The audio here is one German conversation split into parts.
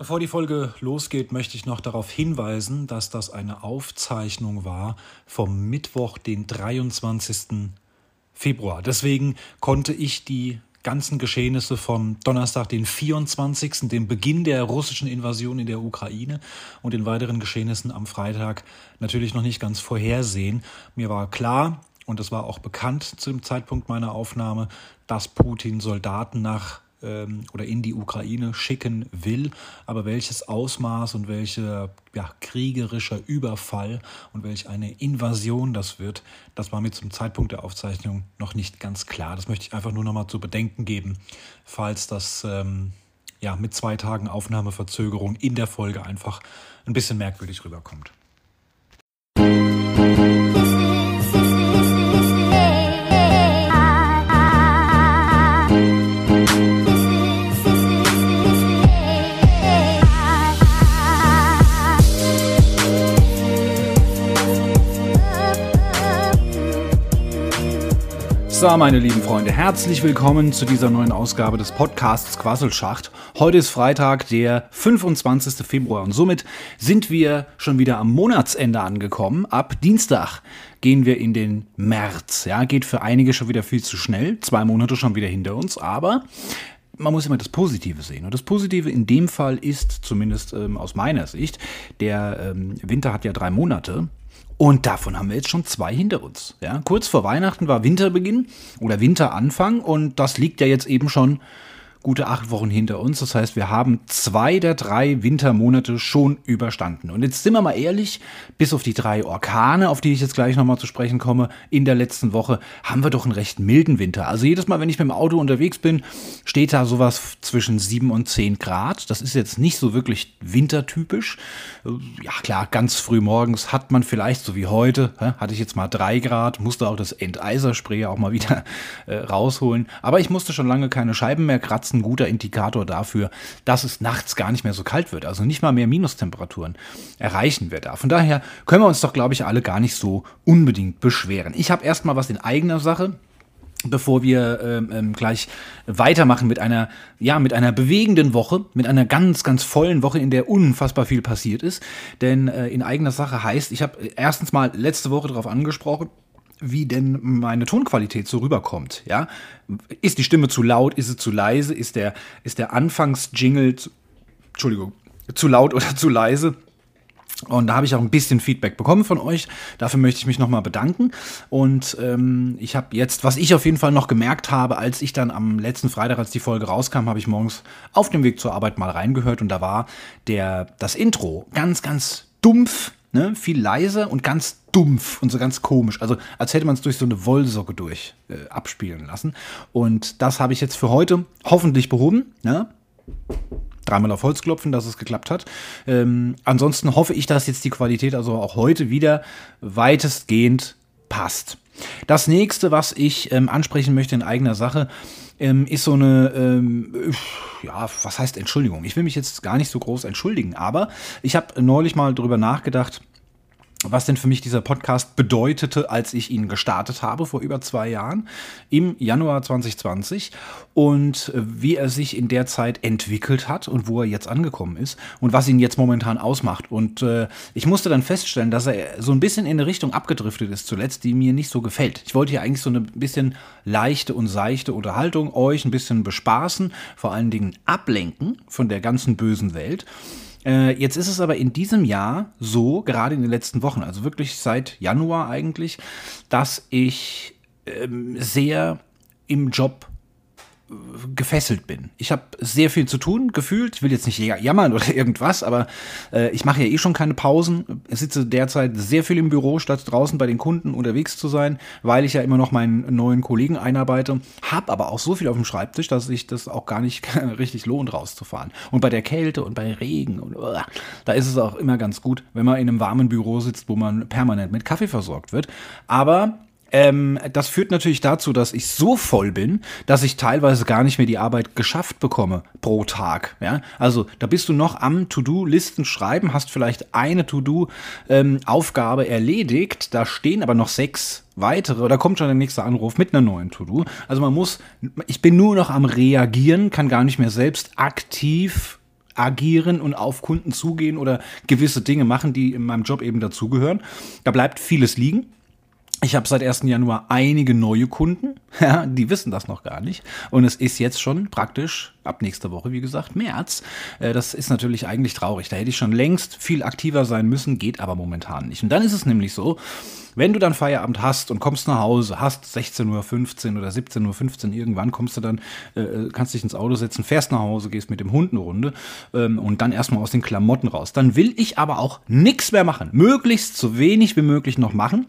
Bevor die Folge losgeht, möchte ich noch darauf hinweisen, dass das eine Aufzeichnung war vom Mittwoch, den 23. Februar. Deswegen konnte ich die ganzen Geschehnisse vom Donnerstag, den 24., dem Beginn der russischen Invasion in der Ukraine und den weiteren Geschehnissen am Freitag natürlich noch nicht ganz vorhersehen. Mir war klar, und es war auch bekannt zu dem Zeitpunkt meiner Aufnahme, dass Putin Soldaten nach oder in die Ukraine schicken will. Aber welches Ausmaß und welcher ja, kriegerischer Überfall und welch eine Invasion das wird, das war mir zum Zeitpunkt der Aufzeichnung noch nicht ganz klar. Das möchte ich einfach nur noch mal zu bedenken geben, falls das ähm, ja, mit zwei Tagen Aufnahmeverzögerung in der Folge einfach ein bisschen merkwürdig rüberkommt. So, meine lieben Freunde, herzlich willkommen zu dieser neuen Ausgabe des Podcasts Quasselschacht. Heute ist Freitag, der 25. Februar und somit sind wir schon wieder am Monatsende angekommen. Ab Dienstag gehen wir in den März. Ja, geht für einige schon wieder viel zu schnell. Zwei Monate schon wieder hinter uns, aber man muss immer das Positive sehen. Und das Positive in dem Fall ist, zumindest ähm, aus meiner Sicht, der ähm, Winter hat ja drei Monate. Und davon haben wir jetzt schon zwei hinter uns. Ja, kurz vor Weihnachten war Winterbeginn oder Winteranfang und das liegt ja jetzt eben schon gute acht Wochen hinter uns. Das heißt, wir haben zwei der drei Wintermonate schon überstanden. Und jetzt sind wir mal ehrlich, bis auf die drei Orkane, auf die ich jetzt gleich nochmal zu sprechen komme, in der letzten Woche, haben wir doch einen recht milden Winter. Also jedes Mal, wenn ich mit dem Auto unterwegs bin, steht da sowas zwischen sieben und zehn Grad. Das ist jetzt nicht so wirklich wintertypisch. Ja klar, ganz früh morgens hat man vielleicht, so wie heute, hatte ich jetzt mal drei Grad, musste auch das Enteiserspray auch mal wieder äh, rausholen. Aber ich musste schon lange keine Scheiben mehr kratzen ein guter Indikator dafür, dass es nachts gar nicht mehr so kalt wird. Also nicht mal mehr Minustemperaturen erreichen wir da. Von daher können wir uns doch, glaube ich, alle gar nicht so unbedingt beschweren. Ich habe erstmal was in eigener Sache bevor wir ähm, ähm, gleich weitermachen mit einer ja mit einer bewegenden Woche, mit einer ganz ganz vollen Woche, in der unfassbar viel passiert ist. Denn äh, in eigener Sache heißt, ich habe erstens mal letzte Woche darauf angesprochen, wie denn meine Tonqualität so rüberkommt. Ja? Ist die Stimme zu laut, ist sie zu leise, ist der, ist der Anfangsjingle, zu, Entschuldigung, zu laut oder zu leise? Und da habe ich auch ein bisschen Feedback bekommen von euch. Dafür möchte ich mich nochmal bedanken. Und ähm, ich habe jetzt, was ich auf jeden Fall noch gemerkt habe, als ich dann am letzten Freitag, als die Folge rauskam, habe ich morgens auf dem Weg zur Arbeit mal reingehört und da war der, das Intro ganz, ganz dumpf ne, viel leiser und ganz dumpf und so ganz komisch. Also als hätte man es durch so eine Wollsocke durch äh, abspielen lassen. Und das habe ich jetzt für heute hoffentlich behoben. Ne? Dreimal auf Holz klopfen, dass es geklappt hat. Ähm, ansonsten hoffe ich, dass jetzt die Qualität also auch heute wieder weitestgehend passt. Das nächste, was ich ähm, ansprechen möchte in eigener Sache, ähm, ist so eine, ähm, ja, was heißt Entschuldigung? Ich will mich jetzt gar nicht so groß entschuldigen, aber ich habe neulich mal drüber nachgedacht, was denn für mich dieser Podcast bedeutete, als ich ihn gestartet habe vor über zwei Jahren im Januar 2020 und äh, wie er sich in der Zeit entwickelt hat und wo er jetzt angekommen ist und was ihn jetzt momentan ausmacht. Und äh, ich musste dann feststellen, dass er so ein bisschen in eine Richtung abgedriftet ist zuletzt, die mir nicht so gefällt. Ich wollte hier eigentlich so eine bisschen leichte und seichte Unterhaltung euch ein bisschen bespaßen, vor allen Dingen ablenken von der ganzen bösen Welt. Äh, jetzt ist es aber in diesem Jahr so, gerade in den letzten Wochen, also wirklich seit Januar eigentlich, dass ich ähm, sehr im Job gefesselt bin. Ich habe sehr viel zu tun, gefühlt. Ich will jetzt nicht jammern oder irgendwas, aber äh, ich mache ja eh schon keine Pausen. Ich sitze derzeit sehr viel im Büro, statt draußen bei den Kunden unterwegs zu sein, weil ich ja immer noch meinen neuen Kollegen einarbeite. Hab aber auch so viel auf dem Schreibtisch, dass sich das auch gar nicht richtig lohnt, rauszufahren. Und bei der Kälte und bei Regen, und, uh, da ist es auch immer ganz gut, wenn man in einem warmen Büro sitzt, wo man permanent mit Kaffee versorgt wird. Aber ähm, das führt natürlich dazu, dass ich so voll bin, dass ich teilweise gar nicht mehr die Arbeit geschafft bekomme pro Tag. Ja? Also da bist du noch am To-Do-Listen schreiben, hast vielleicht eine To-Do-Aufgabe ähm, erledigt, da stehen aber noch sechs weitere, da kommt schon der nächste Anruf mit einer neuen To-Do. Also man muss, ich bin nur noch am Reagieren, kann gar nicht mehr selbst aktiv agieren und auf Kunden zugehen oder gewisse Dinge machen, die in meinem Job eben dazugehören. Da bleibt vieles liegen. Ich habe seit 1. Januar einige neue Kunden, ja, die wissen das noch gar nicht. Und es ist jetzt schon praktisch ab nächster Woche, wie gesagt, März. Äh, das ist natürlich eigentlich traurig. Da hätte ich schon längst viel aktiver sein müssen, geht aber momentan nicht. Und dann ist es nämlich so, wenn du dann Feierabend hast und kommst nach Hause, hast 16.15 Uhr oder 17.15 Uhr irgendwann, kommst du dann, äh, äh, kannst dich ins Auto setzen, fährst nach Hause, gehst mit dem Hund eine Runde ähm, und dann erstmal aus den Klamotten raus. Dann will ich aber auch nichts mehr machen. Möglichst so wenig wie möglich noch machen,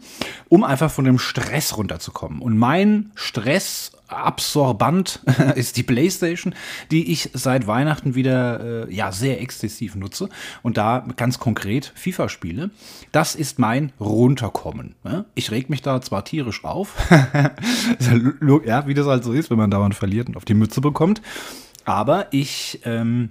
um einfach von dem Stress runterzukommen. Und mein Stress absorbant ist die PlayStation, die ich seit Weihnachten wieder äh, ja sehr exzessiv nutze und da ganz konkret FIFA spiele. Das ist mein Runterkommen. Ne? Ich reg mich da zwar tierisch auf, ja, wie das halt so ist, wenn man dauernd verliert und auf die Mütze bekommt, aber ich ähm,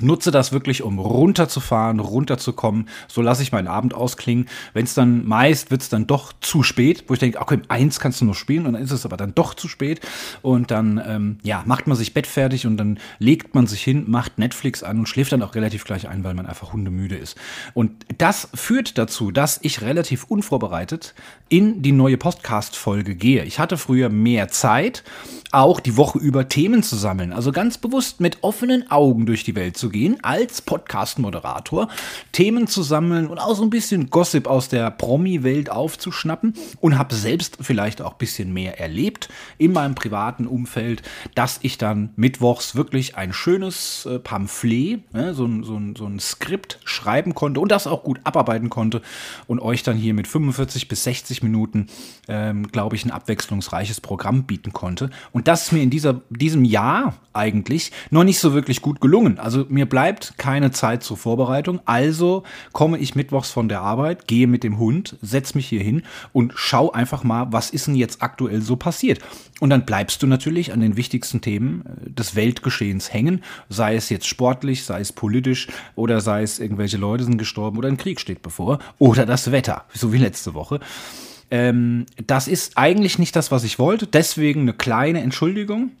nutze das wirklich, um runterzufahren, runterzukommen. So lasse ich meinen Abend ausklingen. Wenn es dann meist wird es dann doch zu spät, wo ich denke, okay, eins kannst du noch spielen und dann ist es aber dann doch zu spät. Und dann ähm, ja, macht man sich bettfertig und dann legt man sich hin, macht Netflix an und schläft dann auch relativ gleich ein, weil man einfach hundemüde ist. Und das führt dazu, dass ich relativ unvorbereitet in die neue Podcast-Folge gehe. Ich hatte früher mehr Zeit, auch die Woche über Themen zu sammeln. Also ganz bewusst mit offenen Augen durch die Welt zu gehen, als Podcast-Moderator, Themen zu sammeln und auch so ein bisschen Gossip aus der Promi-Welt aufzuschnappen und habe selbst vielleicht auch ein bisschen mehr erlebt in meinem privaten Umfeld, dass ich dann mittwochs wirklich ein schönes äh, Pamphlet, ne, so, ein, so, so ein Skript schreiben konnte und das auch gut abarbeiten konnte und euch dann hier mit 45 bis 60 Minuten, ähm, glaube ich, ein abwechslungsreiches Programm bieten konnte. Und das ist mir in dieser, diesem Jahr eigentlich noch nicht so wirklich gut gelungen. Also mir bleibt keine Zeit zur Vorbereitung, also komme ich mittwochs von der Arbeit, gehe mit dem Hund, setze mich hier hin und schau einfach mal, was ist denn jetzt aktuell so passiert. Und dann bleibst du natürlich an den wichtigsten Themen äh, des Weltgeschehens hängen, sei es jetzt sportlich, sei es politisch oder sei es irgendwelche Leute sind gestorben oder ein Krieg steht bevor oder das Wetter, so wie letzte Woche. Ähm, das ist eigentlich nicht das, was ich wollte, deswegen eine kleine Entschuldigung.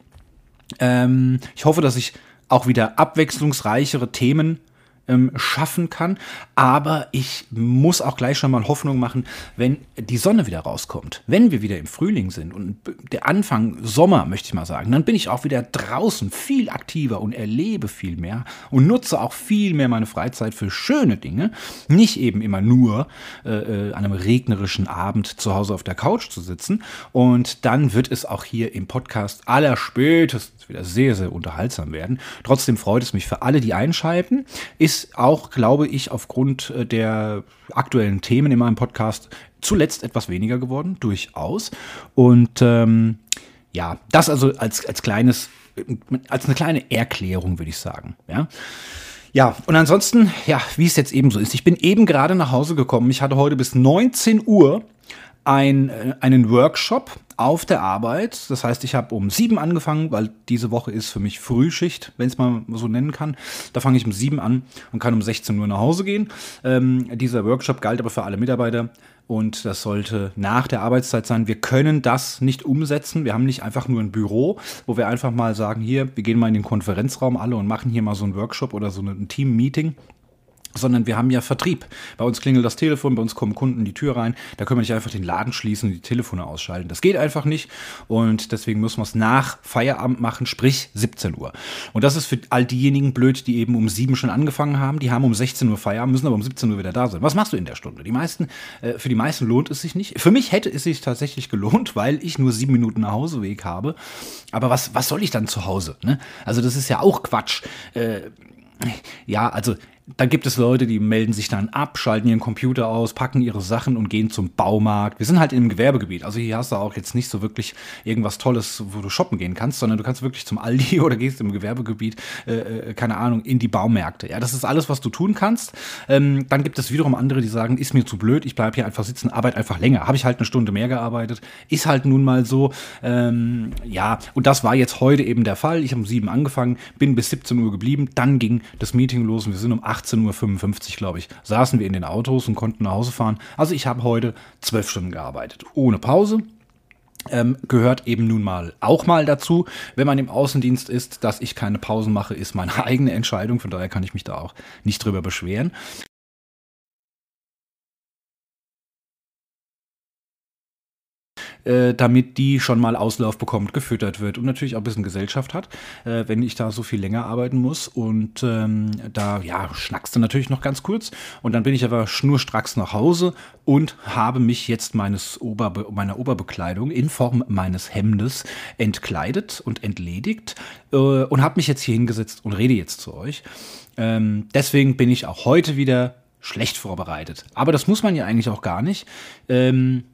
Ähm, ich hoffe, dass ich auch wieder abwechslungsreichere Themen ähm, schaffen kann. Aber ich muss auch gleich schon mal Hoffnung machen, wenn die Sonne wieder rauskommt, wenn wir wieder im Frühling sind und der Anfang Sommer, möchte ich mal sagen, dann bin ich auch wieder draußen viel aktiver und erlebe viel mehr und nutze auch viel mehr meine Freizeit für schöne Dinge. Nicht eben immer nur äh, äh an einem regnerischen Abend zu Hause auf der Couch zu sitzen. Und dann wird es auch hier im Podcast allerspätestens wieder sehr, sehr unterhaltsam werden. Trotzdem freut es mich für alle, die einschalten. Ist ist auch, glaube ich, aufgrund äh, der aktuellen Themen in meinem Podcast zuletzt etwas weniger geworden, durchaus. Und ähm, ja, das also als, als kleines, als eine kleine Erklärung, würde ich sagen. Ja. Ja, und ansonsten, ja, wie es jetzt eben so ist. Ich bin eben gerade nach Hause gekommen. Ich hatte heute bis 19 Uhr ein, äh, einen Workshop auf der Arbeit. Das heißt, ich habe um sieben angefangen, weil diese Woche ist für mich Frühschicht, wenn es mal so nennen kann. Da fange ich um sieben an und kann um 16 Uhr nach Hause gehen. Ähm, dieser Workshop galt aber für alle Mitarbeiter und das sollte nach der Arbeitszeit sein. Wir können das nicht umsetzen. Wir haben nicht einfach nur ein Büro, wo wir einfach mal sagen, hier, wir gehen mal in den Konferenzraum alle und machen hier mal so einen Workshop oder so ein Team-Meeting sondern wir haben ja Vertrieb. Bei uns klingelt das Telefon, bei uns kommen Kunden die Tür rein. Da können wir nicht einfach den Laden schließen und die Telefone ausschalten. Das geht einfach nicht und deswegen müssen wir es nach Feierabend machen, sprich 17 Uhr. Und das ist für all diejenigen blöd, die eben um 7 schon angefangen haben. Die haben um 16 Uhr Feierabend, müssen aber um 17 Uhr wieder da sein. Was machst du in der Stunde? Die meisten, äh, für die meisten lohnt es sich nicht. Für mich hätte es sich tatsächlich gelohnt, weil ich nur sieben Minuten Nachhauseweg habe. Aber was, was soll ich dann zu Hause? Ne? Also das ist ja auch Quatsch. Äh, ja, also dann gibt es Leute, die melden sich dann ab, schalten ihren Computer aus, packen ihre Sachen und gehen zum Baumarkt. Wir sind halt im Gewerbegebiet. Also hier hast du auch jetzt nicht so wirklich irgendwas Tolles, wo du shoppen gehen kannst, sondern du kannst wirklich zum Aldi oder gehst im Gewerbegebiet, äh, äh, keine Ahnung, in die Baumärkte. Ja, das ist alles, was du tun kannst. Ähm, dann gibt es wiederum andere, die sagen, ist mir zu blöd, ich bleibe hier einfach sitzen, arbeite einfach länger. Habe ich halt eine Stunde mehr gearbeitet. Ist halt nun mal so. Ähm, ja, und das war jetzt heute eben der Fall. Ich habe um sieben angefangen, bin bis 17 Uhr geblieben. Dann ging das Meeting los und wir sind um 8 18.55 Uhr, glaube ich, saßen wir in den Autos und konnten nach Hause fahren. Also ich habe heute zwölf Stunden gearbeitet, ohne Pause. ähm, gehört eben nun mal auch mal dazu, wenn man im Außendienst ist, dass ich keine Pausen mache, ist meine eigene Entscheidung. Von daher kann ich mich da auch nicht drüber beschweren. Äh, damit die schon mal Auslauf bekommt, gefüttert wird und natürlich auch ein bisschen Gesellschaft hat, äh, wenn ich da so viel länger arbeiten muss. Und ähm, da, ja, schnackst du natürlich noch ganz kurz. Und dann bin ich aber schnurstracks nach Hause und habe mich jetzt meines Oberbe meiner Oberbekleidung in Form meines Hemdes entkleidet und entledigt äh, und habe mich jetzt hier hingesetzt und rede jetzt zu euch. Ähm, deswegen bin ich auch heute wieder schlecht vorbereitet. Aber das muss man ja eigentlich auch gar nicht. Ähm,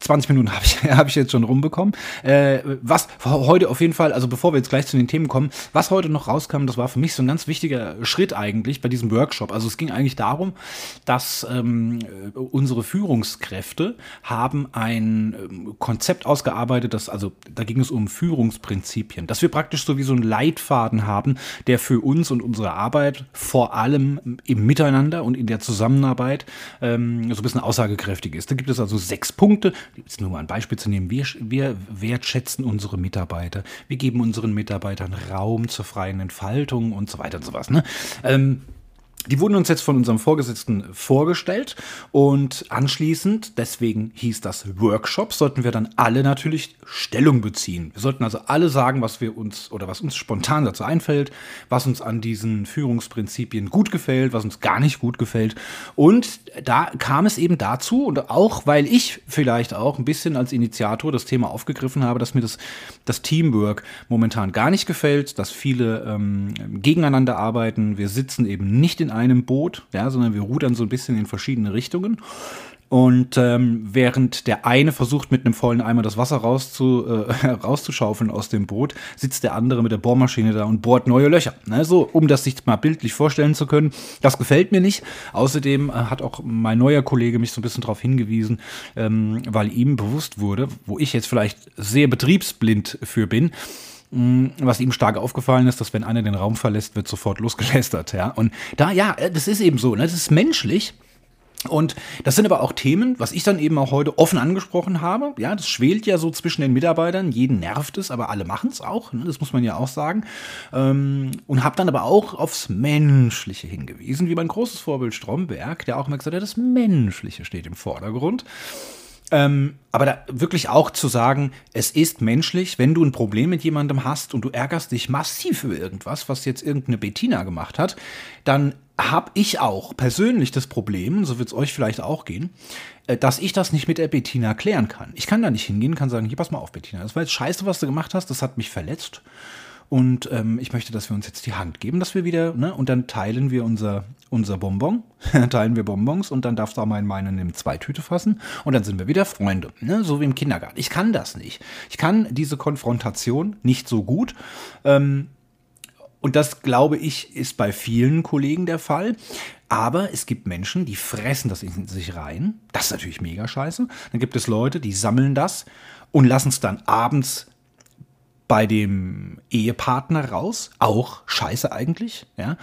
20 Minuten habe ich, hab ich jetzt schon rumbekommen. Äh, was heute auf jeden Fall, also bevor wir jetzt gleich zu den Themen kommen, was heute noch rauskam, das war für mich so ein ganz wichtiger Schritt eigentlich bei diesem Workshop. Also es ging eigentlich darum, dass ähm, unsere Führungskräfte haben ein ähm, Konzept ausgearbeitet, das, also da ging es um Führungsprinzipien, dass wir praktisch so wie so einen Leitfaden haben, der für uns und unsere Arbeit vor allem im Miteinander und in der Zusammenarbeit ähm, so ein bisschen aussagekräftig ist. Da gibt es also sechs Punkte, jetzt nur mal ein Beispiel zu nehmen, wir, wir wertschätzen unsere Mitarbeiter, wir geben unseren Mitarbeitern Raum zur freien Entfaltung und so weiter und so was. Ne? Ähm, die wurden uns jetzt von unserem Vorgesetzten vorgestellt und anschließend, deswegen hieß das Workshop, sollten wir dann alle natürlich Stellung beziehen. Wir sollten also alle sagen, was wir uns oder was uns spontan dazu einfällt, was uns an diesen Führungsprinzipien gut gefällt, was uns gar nicht gut gefällt. Und da kam es eben dazu und auch, weil ich vielleicht auch ein bisschen als Initiator das Thema aufgegriffen habe, dass mir das, das Teamwork momentan gar nicht gefällt, dass viele ähm, gegeneinander arbeiten. Wir sitzen eben nicht in einem Boot, ja, sondern wir rudern so ein bisschen in verschiedene Richtungen. Und ähm, während der eine versucht, mit einem vollen Eimer das Wasser rauszu, äh, rauszuschaufeln aus dem Boot, sitzt der andere mit der Bohrmaschine da und bohrt neue Löcher. Ne? So, um das sich mal bildlich vorstellen zu können. Das gefällt mir nicht. Außerdem äh, hat auch mein neuer Kollege mich so ein bisschen darauf hingewiesen, ähm, weil ihm bewusst wurde, wo ich jetzt vielleicht sehr betriebsblind für bin, was ihm stark aufgefallen ist, dass wenn einer den Raum verlässt, wird sofort losgelästert, ja. Und da, ja, äh, das ist eben so, ne? das ist menschlich. Und das sind aber auch Themen, was ich dann eben auch heute offen angesprochen habe. Ja, das schwelt ja so zwischen den Mitarbeitern. Jeden nervt es, aber alle machen es auch. Ne? Das muss man ja auch sagen. Ähm, und habe dann aber auch aufs Menschliche hingewiesen, wie mein großes Vorbild Stromberg, der auch immer gesagt hat, das Menschliche steht im Vordergrund. Ähm, aber da wirklich auch zu sagen, es ist menschlich, wenn du ein Problem mit jemandem hast und du ärgerst dich massiv über irgendwas, was jetzt irgendeine Bettina gemacht hat, dann habe ich auch persönlich das Problem, so wird es euch vielleicht auch gehen, äh, dass ich das nicht mit der Bettina klären kann. Ich kann da nicht hingehen, kann sagen, hier pass mal auf, Bettina, das war jetzt scheiße, was du gemacht hast, das hat mich verletzt. Und ähm, ich möchte, dass wir uns jetzt die Hand geben, dass wir wieder, ne, und dann teilen wir unser, unser Bonbon, teilen wir Bonbons und dann darfst du auch mal in meinen in zwei Tüte fassen und dann sind wir wieder Freunde, ne, so wie im Kindergarten. Ich kann das nicht. Ich kann diese Konfrontation nicht so gut. Ähm, und das, glaube ich, ist bei vielen Kollegen der Fall. Aber es gibt Menschen, die fressen das in sich rein. Das ist natürlich mega scheiße. Dann gibt es Leute, die sammeln das und lassen es dann abends bei dem Ehepartner raus. Auch scheiße eigentlich, ja.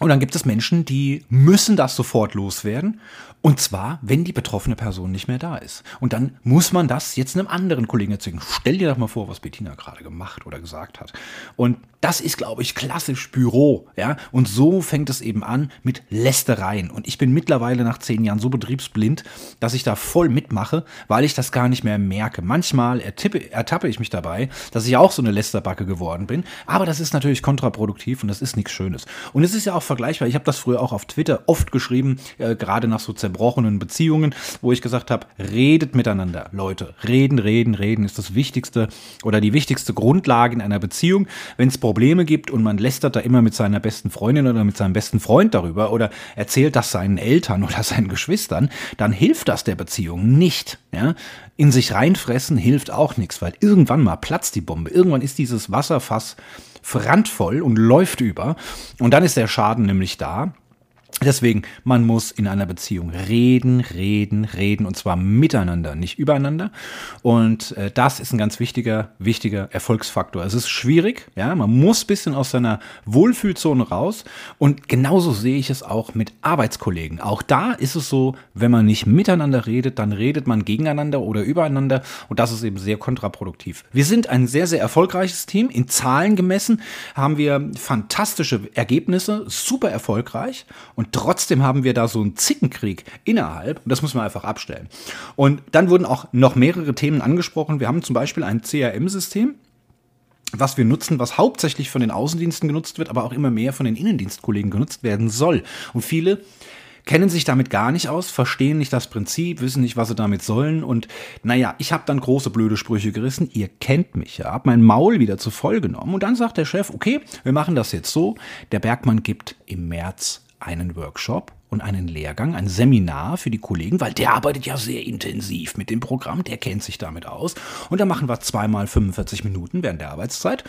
Und dann gibt es Menschen, die müssen das sofort loswerden. Und zwar, wenn die betroffene Person nicht mehr da ist. Und dann muss man das jetzt einem anderen Kollegen erzählen. Stell dir doch mal vor, was Bettina gerade gemacht oder gesagt hat. Und das ist, glaube ich, klassisch Büro, ja. Und so fängt es eben an mit Lästereien. Und ich bin mittlerweile nach zehn Jahren so betriebsblind, dass ich da voll mitmache, weil ich das gar nicht mehr merke. Manchmal ertippe, ertappe ich mich dabei, dass ich auch so eine Lästerbacke geworden bin. Aber das ist natürlich kontraproduktiv und das ist nichts Schönes. Und es ist ja auch vergleichbar. Ich habe das früher auch auf Twitter oft geschrieben, äh, gerade nach so zerbrochenen Beziehungen, wo ich gesagt habe, redet miteinander, Leute. Reden, reden, reden ist das Wichtigste oder die wichtigste Grundlage in einer Beziehung. Wenn es Probleme gibt und man lästert da immer mit seiner besten Freundin oder mit seinem besten Freund darüber oder erzählt das seinen Eltern oder seinen Geschwistern, dann hilft das der Beziehung nicht. Ja? In sich reinfressen hilft auch nichts, weil irgendwann mal platzt die Bombe. Irgendwann ist dieses Wasserfass randvoll und läuft über. Und dann ist der Schaden nämlich da. Deswegen, man muss in einer Beziehung reden, reden, reden und zwar miteinander, nicht übereinander. Und äh, das ist ein ganz wichtiger, wichtiger Erfolgsfaktor. Es ist schwierig, ja, man muss bisschen aus seiner Wohlfühlzone raus. Und genauso sehe ich es auch mit Arbeitskollegen. Auch da ist es so, wenn man nicht miteinander redet, dann redet man gegeneinander oder übereinander und das ist eben sehr kontraproduktiv. Wir sind ein sehr, sehr erfolgreiches Team. In Zahlen gemessen haben wir fantastische Ergebnisse, super erfolgreich und trotzdem haben wir da so einen Zickenkrieg innerhalb. Und das muss man einfach abstellen. Und dann wurden auch noch mehrere Themen angesprochen. Wir haben zum Beispiel ein CRM-System was wir nutzen, was hauptsächlich von den Außendiensten genutzt wird, aber auch immer mehr von den Innendienstkollegen genutzt werden soll. Und viele kennen sich damit gar nicht aus, verstehen nicht das Prinzip, wissen nicht, was sie damit sollen. Und naja, ich habe dann große blöde Sprüche gerissen. Ihr kennt mich ja, hab mein Maul wieder zu voll genommen. Und dann sagt der Chef, okay, wir machen das jetzt so. Der Bergmann gibt im März einen Workshop und einen Lehrgang, ein Seminar für die Kollegen, weil der arbeitet ja sehr intensiv mit dem Programm, der kennt sich damit aus. Und da machen wir zweimal 45 Minuten während der Arbeitszeit.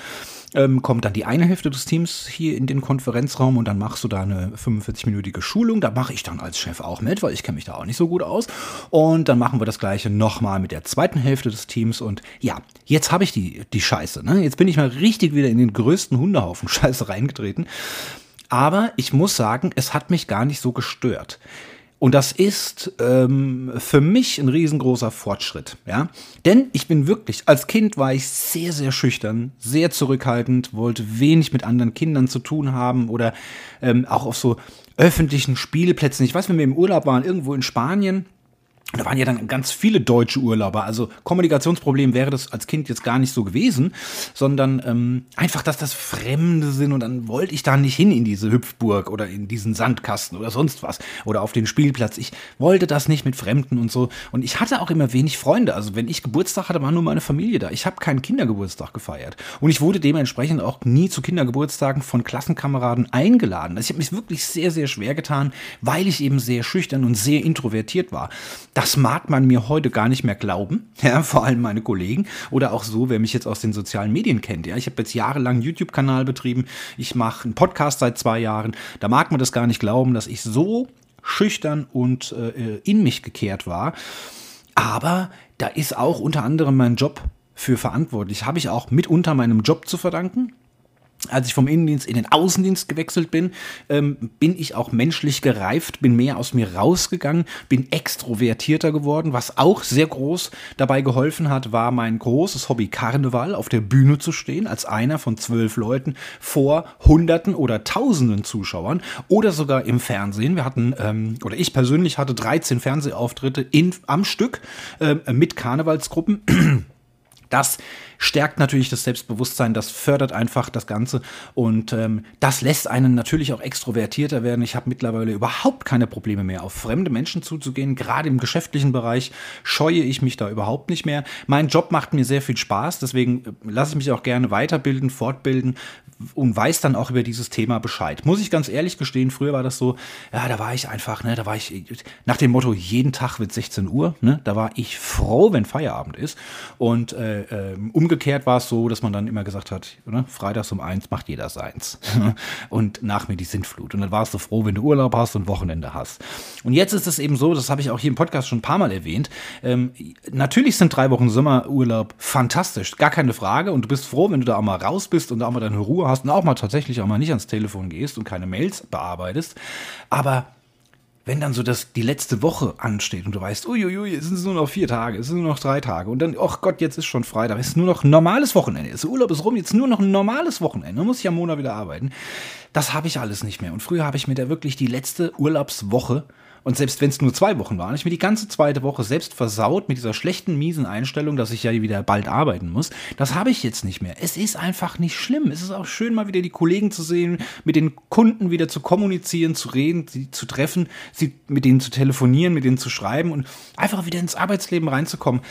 Ähm, kommt dann die eine Hälfte des Teams hier in den Konferenzraum und dann machst du da eine 45-minütige Schulung. Da mache ich dann als Chef auch mit, weil ich kenne mich da auch nicht so gut aus. Und dann machen wir das gleiche nochmal mit der zweiten Hälfte des Teams. Und ja, jetzt habe ich die, die Scheiße. Ne? Jetzt bin ich mal richtig wieder in den größten Hundehaufen Scheiße reingetreten. Aber ich muss sagen, es hat mich gar nicht so gestört. Und das ist ähm, für mich ein riesengroßer Fortschritt, ja. Denn ich bin wirklich, als Kind war ich sehr, sehr schüchtern, sehr zurückhaltend, wollte wenig mit anderen Kindern zu tun haben oder ähm, auch auf so öffentlichen Spielplätzen. Ich weiß, wenn wir im Urlaub waren, irgendwo in Spanien, da waren ja dann ganz viele deutsche Urlauber. Also Kommunikationsproblem wäre das als Kind jetzt gar nicht so gewesen, sondern ähm, einfach, dass das Fremde sind und dann wollte ich da nicht hin in diese Hüpfburg oder in diesen Sandkasten oder sonst was oder auf den Spielplatz. Ich wollte das nicht mit Fremden und so. Und ich hatte auch immer wenig Freunde. Also wenn ich Geburtstag hatte, war nur meine Familie da. Ich habe keinen Kindergeburtstag gefeiert. Und ich wurde dementsprechend auch nie zu Kindergeburtstagen von Klassenkameraden eingeladen. Also ich habe mich wirklich sehr, sehr schwer getan, weil ich eben sehr schüchtern und sehr introvertiert war das mag man mir heute gar nicht mehr glauben, ja, vor allem meine Kollegen oder auch so, wer mich jetzt aus den sozialen Medien kennt. Ja, ich habe jetzt jahrelang einen YouTube-Kanal betrieben, ich mache einen Podcast seit zwei Jahren. Da mag man das gar nicht glauben, dass ich so schüchtern und äh, in mich gekehrt war. Aber da ist auch unter anderem mein Job für verantwortlich. Habe ich auch mitunter meinem Job zu verdanken als ich vom Innendienst in den Außendienst gewechselt bin, ähm, bin ich auch menschlich gereift, bin mehr aus mir rausgegangen, bin extrovertierter geworden. Was auch sehr groß dabei geholfen hat, war mein großes Hobby Karneval, auf der Bühne zu stehen, als einer von zwölf Leuten vor Hunderten oder Tausenden Zuschauern oder sogar im Fernsehen. Wir hatten, ähm, oder ich persönlich hatte 13 Fernsehauftritte in, am Stück äh, mit Karnevalsgruppen. Das stärkt natürlich das Selbstbewusstsein, das fördert einfach das Ganze und ähm, das lässt einen natürlich auch extrovertierter werden. Ich habe mittlerweile überhaupt keine Probleme mehr, auf fremde Menschen zuzugehen. Gerade im geschäftlichen Bereich scheue ich mich da überhaupt nicht mehr. Mein Job macht mir sehr viel Spaß, deswegen äh, lasse ich mich auch gerne weiterbilden, fortbilden und weiß dann auch über dieses Thema Bescheid. Muss ich ganz ehrlich gestehen, früher war das so, ja, da war ich einfach, ne, da war ich nach dem Motto, jeden Tag wird 16 Uhr, ne, da war ich froh, wenn Feierabend ist und äh, äh, um umgekehrt war es so, dass man dann immer gesagt hat, ne, freitags um eins macht jeder seins. und nach mir die Sintflut. Und dann warst du froh, wenn du Urlaub hast und Wochenende hast. Und jetzt ist es eben so, das habe ich auch hier im Podcast schon ein paar Mal erwähnt. Ähm, natürlich sind drei Wochen Sommerurlaub fantastisch, gar keine Frage. Und du bist froh, wenn du da auch mal raus bist und da auch mal deine Ruhe hast und auch mal tatsächlich auch mal nicht ans Telefon gehst und keine Mails bearbeitest. Aber wenn dann so das, die letzte Woche ansteht und du weißt, uiuiui, es sind nur noch vier Tage, es sind nur noch drei Tage und dann, ach Gott, jetzt ist schon Freitag, es ist nur noch ein normales Wochenende, das Urlaub ist rum, jetzt nur noch ein normales Wochenende, dann muss ich am Monat wieder arbeiten. Das habe ich alles nicht mehr. Und früher habe ich mir da wirklich die letzte Urlaubswoche und selbst wenn es nur zwei Wochen waren, ich mir die ganze zweite Woche selbst versaut mit dieser schlechten, miesen Einstellung, dass ich ja wieder bald arbeiten muss. Das habe ich jetzt nicht mehr. Es ist einfach nicht schlimm. Es ist auch schön, mal wieder die Kollegen zu sehen, mit den Kunden wieder zu kommunizieren, zu reden, sie zu treffen, sie mit denen zu telefonieren, mit denen zu schreiben und einfach wieder ins Arbeitsleben reinzukommen.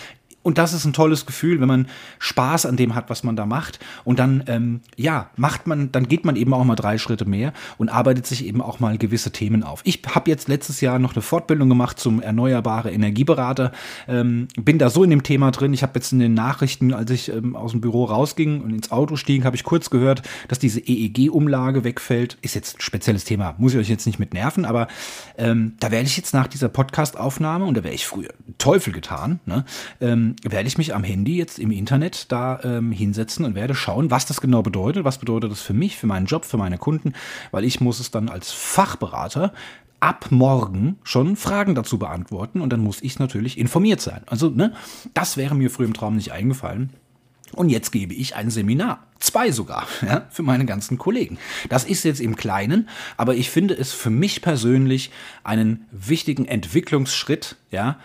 Und das ist ein tolles Gefühl, wenn man Spaß an dem hat, was man da macht. Und dann, ähm, ja, macht man, dann geht man eben auch mal drei Schritte mehr und arbeitet sich eben auch mal gewisse Themen auf. Ich habe jetzt letztes Jahr noch eine Fortbildung gemacht zum erneuerbare Energieberater. Ähm, bin da so in dem Thema drin. Ich habe jetzt in den Nachrichten, als ich ähm, aus dem Büro rausging und ins Auto stieg, habe ich kurz gehört, dass diese EEG-Umlage wegfällt. Ist jetzt ein spezielles Thema, muss ich euch jetzt nicht mit nerven, aber ähm, da werde ich jetzt nach dieser Podcast-Aufnahme, und da wäre ich früher Teufel getan, ne, ähm, werde ich mich am Handy jetzt im Internet da ähm, hinsetzen und werde schauen, was das genau bedeutet, was bedeutet das für mich, für meinen Job, für meine Kunden, weil ich muss es dann als Fachberater ab morgen schon Fragen dazu beantworten und dann muss ich natürlich informiert sein. Also, ne, das wäre mir früher im Traum nicht eingefallen. Und jetzt gebe ich ein Seminar. Zwei sogar, ja, für meine ganzen Kollegen. Das ist jetzt im Kleinen, aber ich finde es für mich persönlich einen wichtigen Entwicklungsschritt, ja,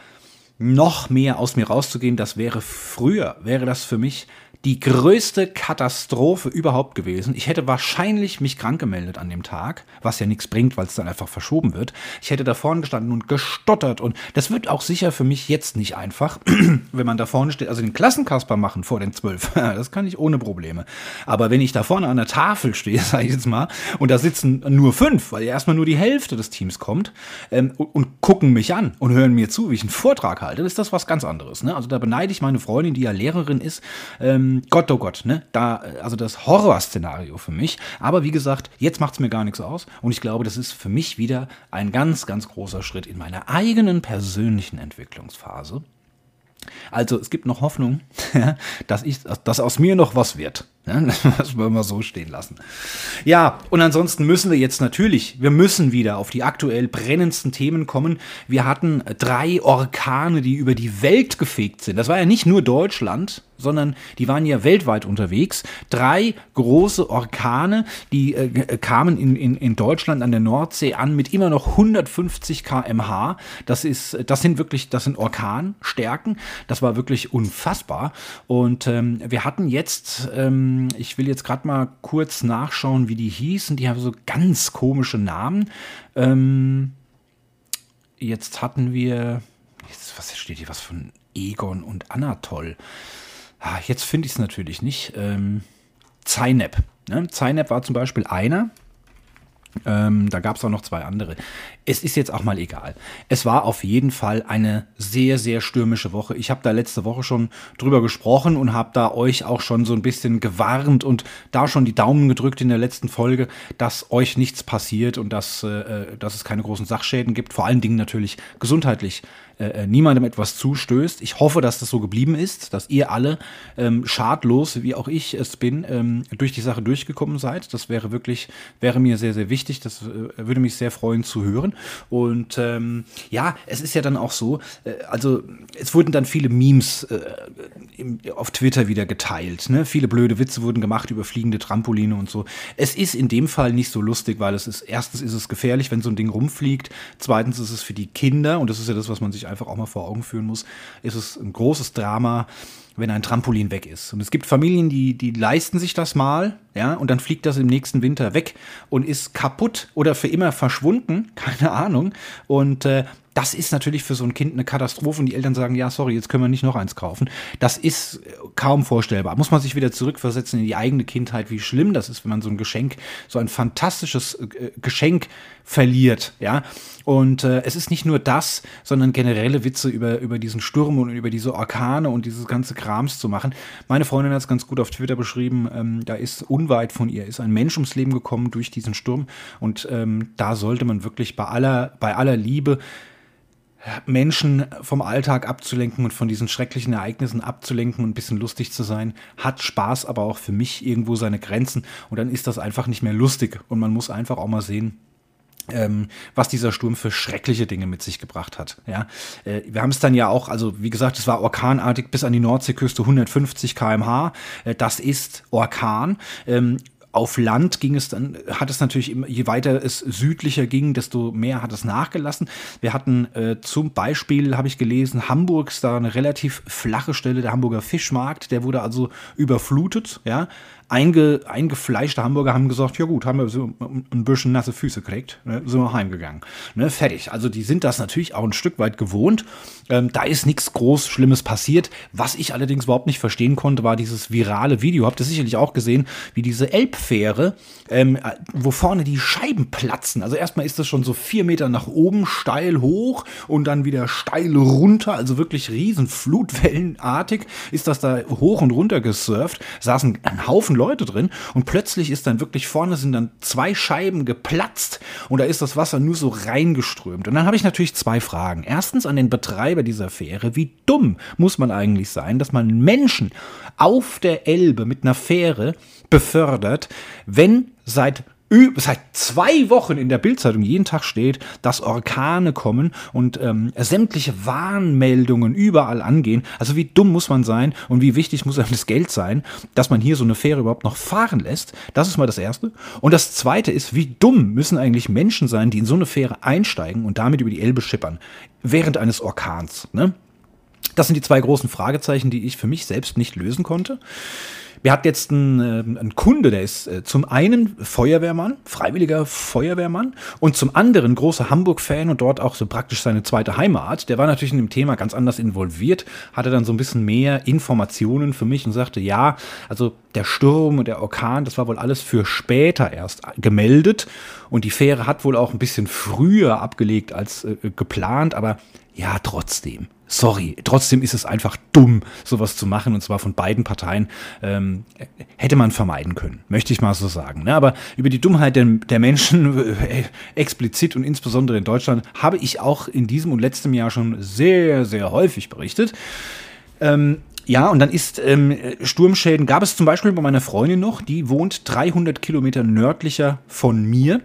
noch mehr aus mir rauszugehen. Das wäre früher, wäre das für mich die größte Katastrophe überhaupt gewesen. Ich hätte wahrscheinlich mich krank gemeldet an dem Tag, was ja nichts bringt, weil es dann einfach verschoben wird. Ich hätte da vorne gestanden und gestottert und das wird auch sicher für mich jetzt nicht einfach, wenn man da vorne steht. Also den Klassenkasper machen vor den zwölf, das kann ich ohne Probleme. Aber wenn ich da vorne an der Tafel stehe, sage ich jetzt mal, und da sitzen nur fünf, weil ja erstmal nur die Hälfte des Teams kommt ähm, und, gucken mich an und hören mir zu, wie ich einen Vortrag halte, ist das was ganz anderes. Ne? Also da beneide ich meine Freundin, die ja Lehrerin ist, ähm, Gott, oh Gott, ne? Da, also das Horrorszenario für mich. Aber wie gesagt, jetzt macht es mir gar nichts aus. Und ich glaube, das ist für mich wieder ein ganz, ganz großer Schritt in meiner eigenen persönlichen Entwicklungsphase. Also es gibt noch Hoffnung, dass, ich, dass aus mir noch was wird. Das wollen wir so stehen lassen. Ja, und ansonsten müssen wir jetzt natürlich, wir müssen wieder auf die aktuell brennendsten Themen kommen. Wir hatten drei Orkane, die über die Welt gefegt sind. Das war ja nicht nur Deutschland, sondern die waren ja weltweit unterwegs. Drei große Orkane, die äh, kamen in, in, in Deutschland an der Nordsee an mit immer noch 150 kmh. Das ist, das sind wirklich, das sind Orkanstärken. Das war wirklich unfassbar. Und ähm, wir hatten jetzt ähm, ähm, ich will jetzt gerade mal kurz nachschauen, wie die hießen. Die haben so ganz komische Namen. Ähm, jetzt hatten wir, jetzt, was steht hier, was von Egon und Anatol. Ah, jetzt finde ich es natürlich nicht. Ähm, Zainep. Ne? Zainep war zum Beispiel einer. Ähm, da gab es auch noch zwei andere. Es ist jetzt auch mal egal. Es war auf jeden Fall eine sehr, sehr stürmische Woche. Ich habe da letzte Woche schon drüber gesprochen und habe da euch auch schon so ein bisschen gewarnt und da schon die Daumen gedrückt in der letzten Folge, dass euch nichts passiert und dass, äh, dass es keine großen Sachschäden gibt. Vor allen Dingen natürlich gesundheitlich äh, äh, niemandem etwas zustößt. Ich hoffe, dass das so geblieben ist, dass ihr alle ähm, schadlos, wie auch ich es bin, ähm, durch die Sache durchgekommen seid. Das wäre wirklich, wäre mir sehr, sehr wichtig. Das äh, würde mich sehr freuen zu hören. Und ähm, ja, es ist ja dann auch so, äh, also es wurden dann viele Memes äh, im, auf Twitter wieder geteilt. Ne? Viele blöde Witze wurden gemacht über fliegende Trampoline und so. Es ist in dem Fall nicht so lustig, weil es ist, erstens ist es gefährlich, wenn so ein Ding rumfliegt. Zweitens ist es für die Kinder, und das ist ja das, was man sich sich einfach auch mal vor Augen führen muss, ist es ein großes Drama, wenn ein Trampolin weg ist. Und es gibt Familien, die, die leisten sich das mal, ja, und dann fliegt das im nächsten Winter weg und ist kaputt oder für immer verschwunden, keine Ahnung. Und äh, das ist natürlich für so ein Kind eine Katastrophe und die Eltern sagen, ja, sorry, jetzt können wir nicht noch eins kaufen. Das ist kaum vorstellbar. Muss man sich wieder zurückversetzen in die eigene Kindheit, wie schlimm das ist, wenn man so ein Geschenk, so ein fantastisches äh, Geschenk verliert, ja. Und äh, es ist nicht nur das, sondern generelle Witze über, über diesen Sturm und über diese Orkane und dieses ganze Krams zu machen. Meine Freundin hat es ganz gut auf Twitter beschrieben, ähm, da ist unweit von ihr, ist ein Mensch ums Leben gekommen durch diesen Sturm und ähm, da sollte man wirklich bei aller, bei aller Liebe Menschen vom Alltag abzulenken und von diesen schrecklichen Ereignissen abzulenken und ein bisschen lustig zu sein, hat Spaß, aber auch für mich irgendwo seine Grenzen. Und dann ist das einfach nicht mehr lustig. Und man muss einfach auch mal sehen, ähm, was dieser Sturm für schreckliche Dinge mit sich gebracht hat. Ja, äh, wir haben es dann ja auch, also wie gesagt, es war orkanartig bis an die Nordseeküste 150 km/h. Äh, das ist Orkan. Ähm, auf Land ging es dann, hat es natürlich, je weiter es südlicher ging, desto mehr hat es nachgelassen. Wir hatten äh, zum Beispiel, habe ich gelesen, Hamburgs da eine relativ flache Stelle, der Hamburger Fischmarkt, der wurde also überflutet, ja. Einge, eingefleischte Hamburger haben gesagt, ja gut, haben wir so ein bisschen nasse Füße gekriegt, ne, sind wir heimgegangen. Ne, fertig. Also die sind das natürlich auch ein Stück weit gewohnt. Ähm, da ist nichts groß Schlimmes passiert. Was ich allerdings überhaupt nicht verstehen konnte, war dieses virale Video. Habt ihr sicherlich auch gesehen, wie diese Elbfähre, ähm, wo vorne die Scheiben platzen. Also erstmal ist das schon so vier Meter nach oben, steil hoch und dann wieder steil runter. Also wirklich riesen Flutwellenartig ist das da hoch und runter gesurft. Saßen ein Haufen Leute drin und plötzlich ist dann wirklich vorne sind dann zwei Scheiben geplatzt und da ist das Wasser nur so reingeströmt. Und dann habe ich natürlich zwei Fragen. Erstens an den Betreiber dieser Fähre. Wie dumm muss man eigentlich sein, dass man Menschen auf der Elbe mit einer Fähre befördert, wenn seit seit zwei Wochen in der Bildzeitung jeden Tag steht, dass Orkane kommen und ähm, sämtliche Warnmeldungen überall angehen. Also wie dumm muss man sein und wie wichtig muss einem das Geld sein, dass man hier so eine Fähre überhaupt noch fahren lässt. Das ist mal das Erste. Und das Zweite ist, wie dumm müssen eigentlich Menschen sein, die in so eine Fähre einsteigen und damit über die Elbe schippern während eines Orkans. Ne? Das sind die zwei großen Fragezeichen, die ich für mich selbst nicht lösen konnte. Wir hatten jetzt einen, äh, einen Kunde, der ist äh, zum einen Feuerwehrmann, freiwilliger Feuerwehrmann und zum anderen großer Hamburg-Fan und dort auch so praktisch seine zweite Heimat. Der war natürlich in dem Thema ganz anders involviert, hatte dann so ein bisschen mehr Informationen für mich und sagte, ja, also der Sturm und der Orkan, das war wohl alles für später erst gemeldet und die Fähre hat wohl auch ein bisschen früher abgelegt als äh, geplant, aber ja, trotzdem sorry, trotzdem ist es einfach dumm, sowas zu machen, und zwar von beiden Parteien. Ähm, hätte man vermeiden können, möchte ich mal so sagen. Ne? Aber über die Dummheit der, der Menschen, äh, explizit und insbesondere in Deutschland, habe ich auch in diesem und letztem Jahr schon sehr, sehr häufig berichtet. Ähm, ja, und dann ist ähm, Sturmschäden, gab es zum Beispiel bei meiner Freundin noch, die wohnt 300 Kilometer nördlicher von mir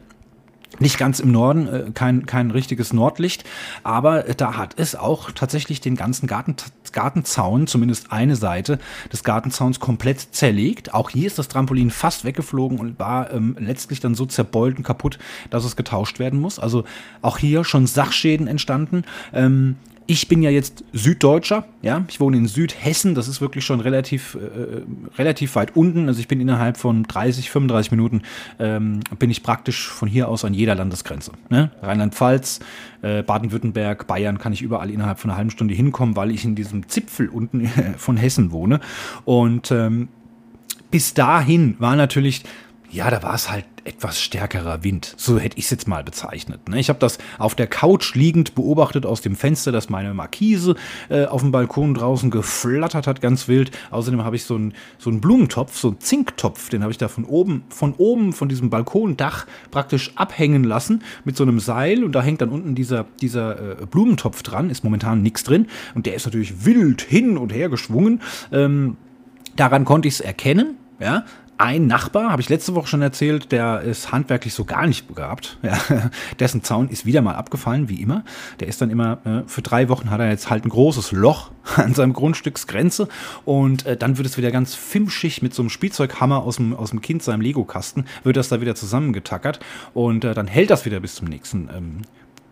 nicht ganz im Norden, äh, kein, kein richtiges Nordlicht, aber äh, da hat es auch tatsächlich den ganzen Garten, Gartenzaun, zumindest eine Seite des Gartenzauns komplett zerlegt. Auch hier ist das Trampolin fast weggeflogen und war ähm, letztlich dann so zerbeult und kaputt, dass es getauscht werden muss. Also auch hier schon Sachschäden entstanden. Ähm, ich bin ja jetzt Süddeutscher, ja, ich wohne in Südhessen, das ist wirklich schon relativ, äh, relativ weit unten. Also ich bin innerhalb von 30, 35 Minuten ähm, bin ich praktisch von hier aus an jeder Landesgrenze. Ne? Rheinland-Pfalz, äh, Baden-Württemberg, Bayern kann ich überall innerhalb von einer halben Stunde hinkommen, weil ich in diesem Zipfel unten von Hessen wohne. Und ähm, bis dahin war natürlich ja, da war es halt etwas stärkerer Wind. So hätte ich es jetzt mal bezeichnet. Ne? Ich habe das auf der Couch liegend beobachtet aus dem Fenster, dass meine Markise äh, auf dem Balkon draußen geflattert hat, ganz wild. Außerdem habe ich so einen so einen Blumentopf, so einen Zinktopf, den habe ich da von oben, von oben, von diesem Balkondach praktisch abhängen lassen mit so einem Seil und da hängt dann unten dieser, dieser äh, Blumentopf dran, ist momentan nichts drin und der ist natürlich wild hin und her geschwungen. Ähm, daran konnte ich es erkennen. Ja, ein Nachbar, habe ich letzte Woche schon erzählt, der ist handwerklich so gar nicht begabt. Ja, dessen Zaun ist wieder mal abgefallen, wie immer. Der ist dann immer, äh, für drei Wochen hat er jetzt halt ein großes Loch an seinem Grundstücksgrenze und äh, dann wird es wieder ganz fimschig mit so einem Spielzeughammer aus dem, aus dem Kind, seinem Lego-Kasten, wird das da wieder zusammengetackert und äh, dann hält das wieder bis zum nächsten ähm,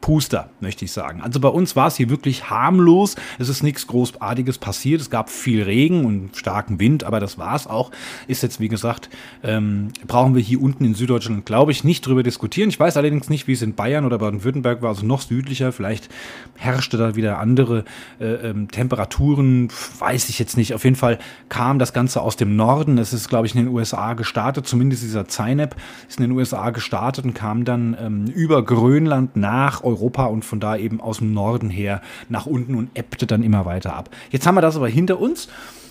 Puster, möchte ich sagen. Also bei uns war es hier wirklich harmlos. Es ist nichts Großartiges passiert. Es gab viel Regen und starken Wind, aber das war es auch. Ist jetzt, wie gesagt, ähm, brauchen wir hier unten in Süddeutschland, glaube ich, nicht drüber diskutieren. Ich weiß allerdings nicht, wie es in Bayern oder Baden-Württemberg war, also noch südlicher. Vielleicht herrschte da wieder andere äh, ähm, Temperaturen, weiß ich jetzt nicht. Auf jeden Fall kam das Ganze aus dem Norden. Es ist, glaube ich, in den USA gestartet, zumindest dieser Zynep ist in den USA gestartet und kam dann ähm, über Grönland nach Europa Europa und von da eben aus dem Norden her nach unten und ebbte dann immer weiter ab. Jetzt haben wir das aber hinter uns.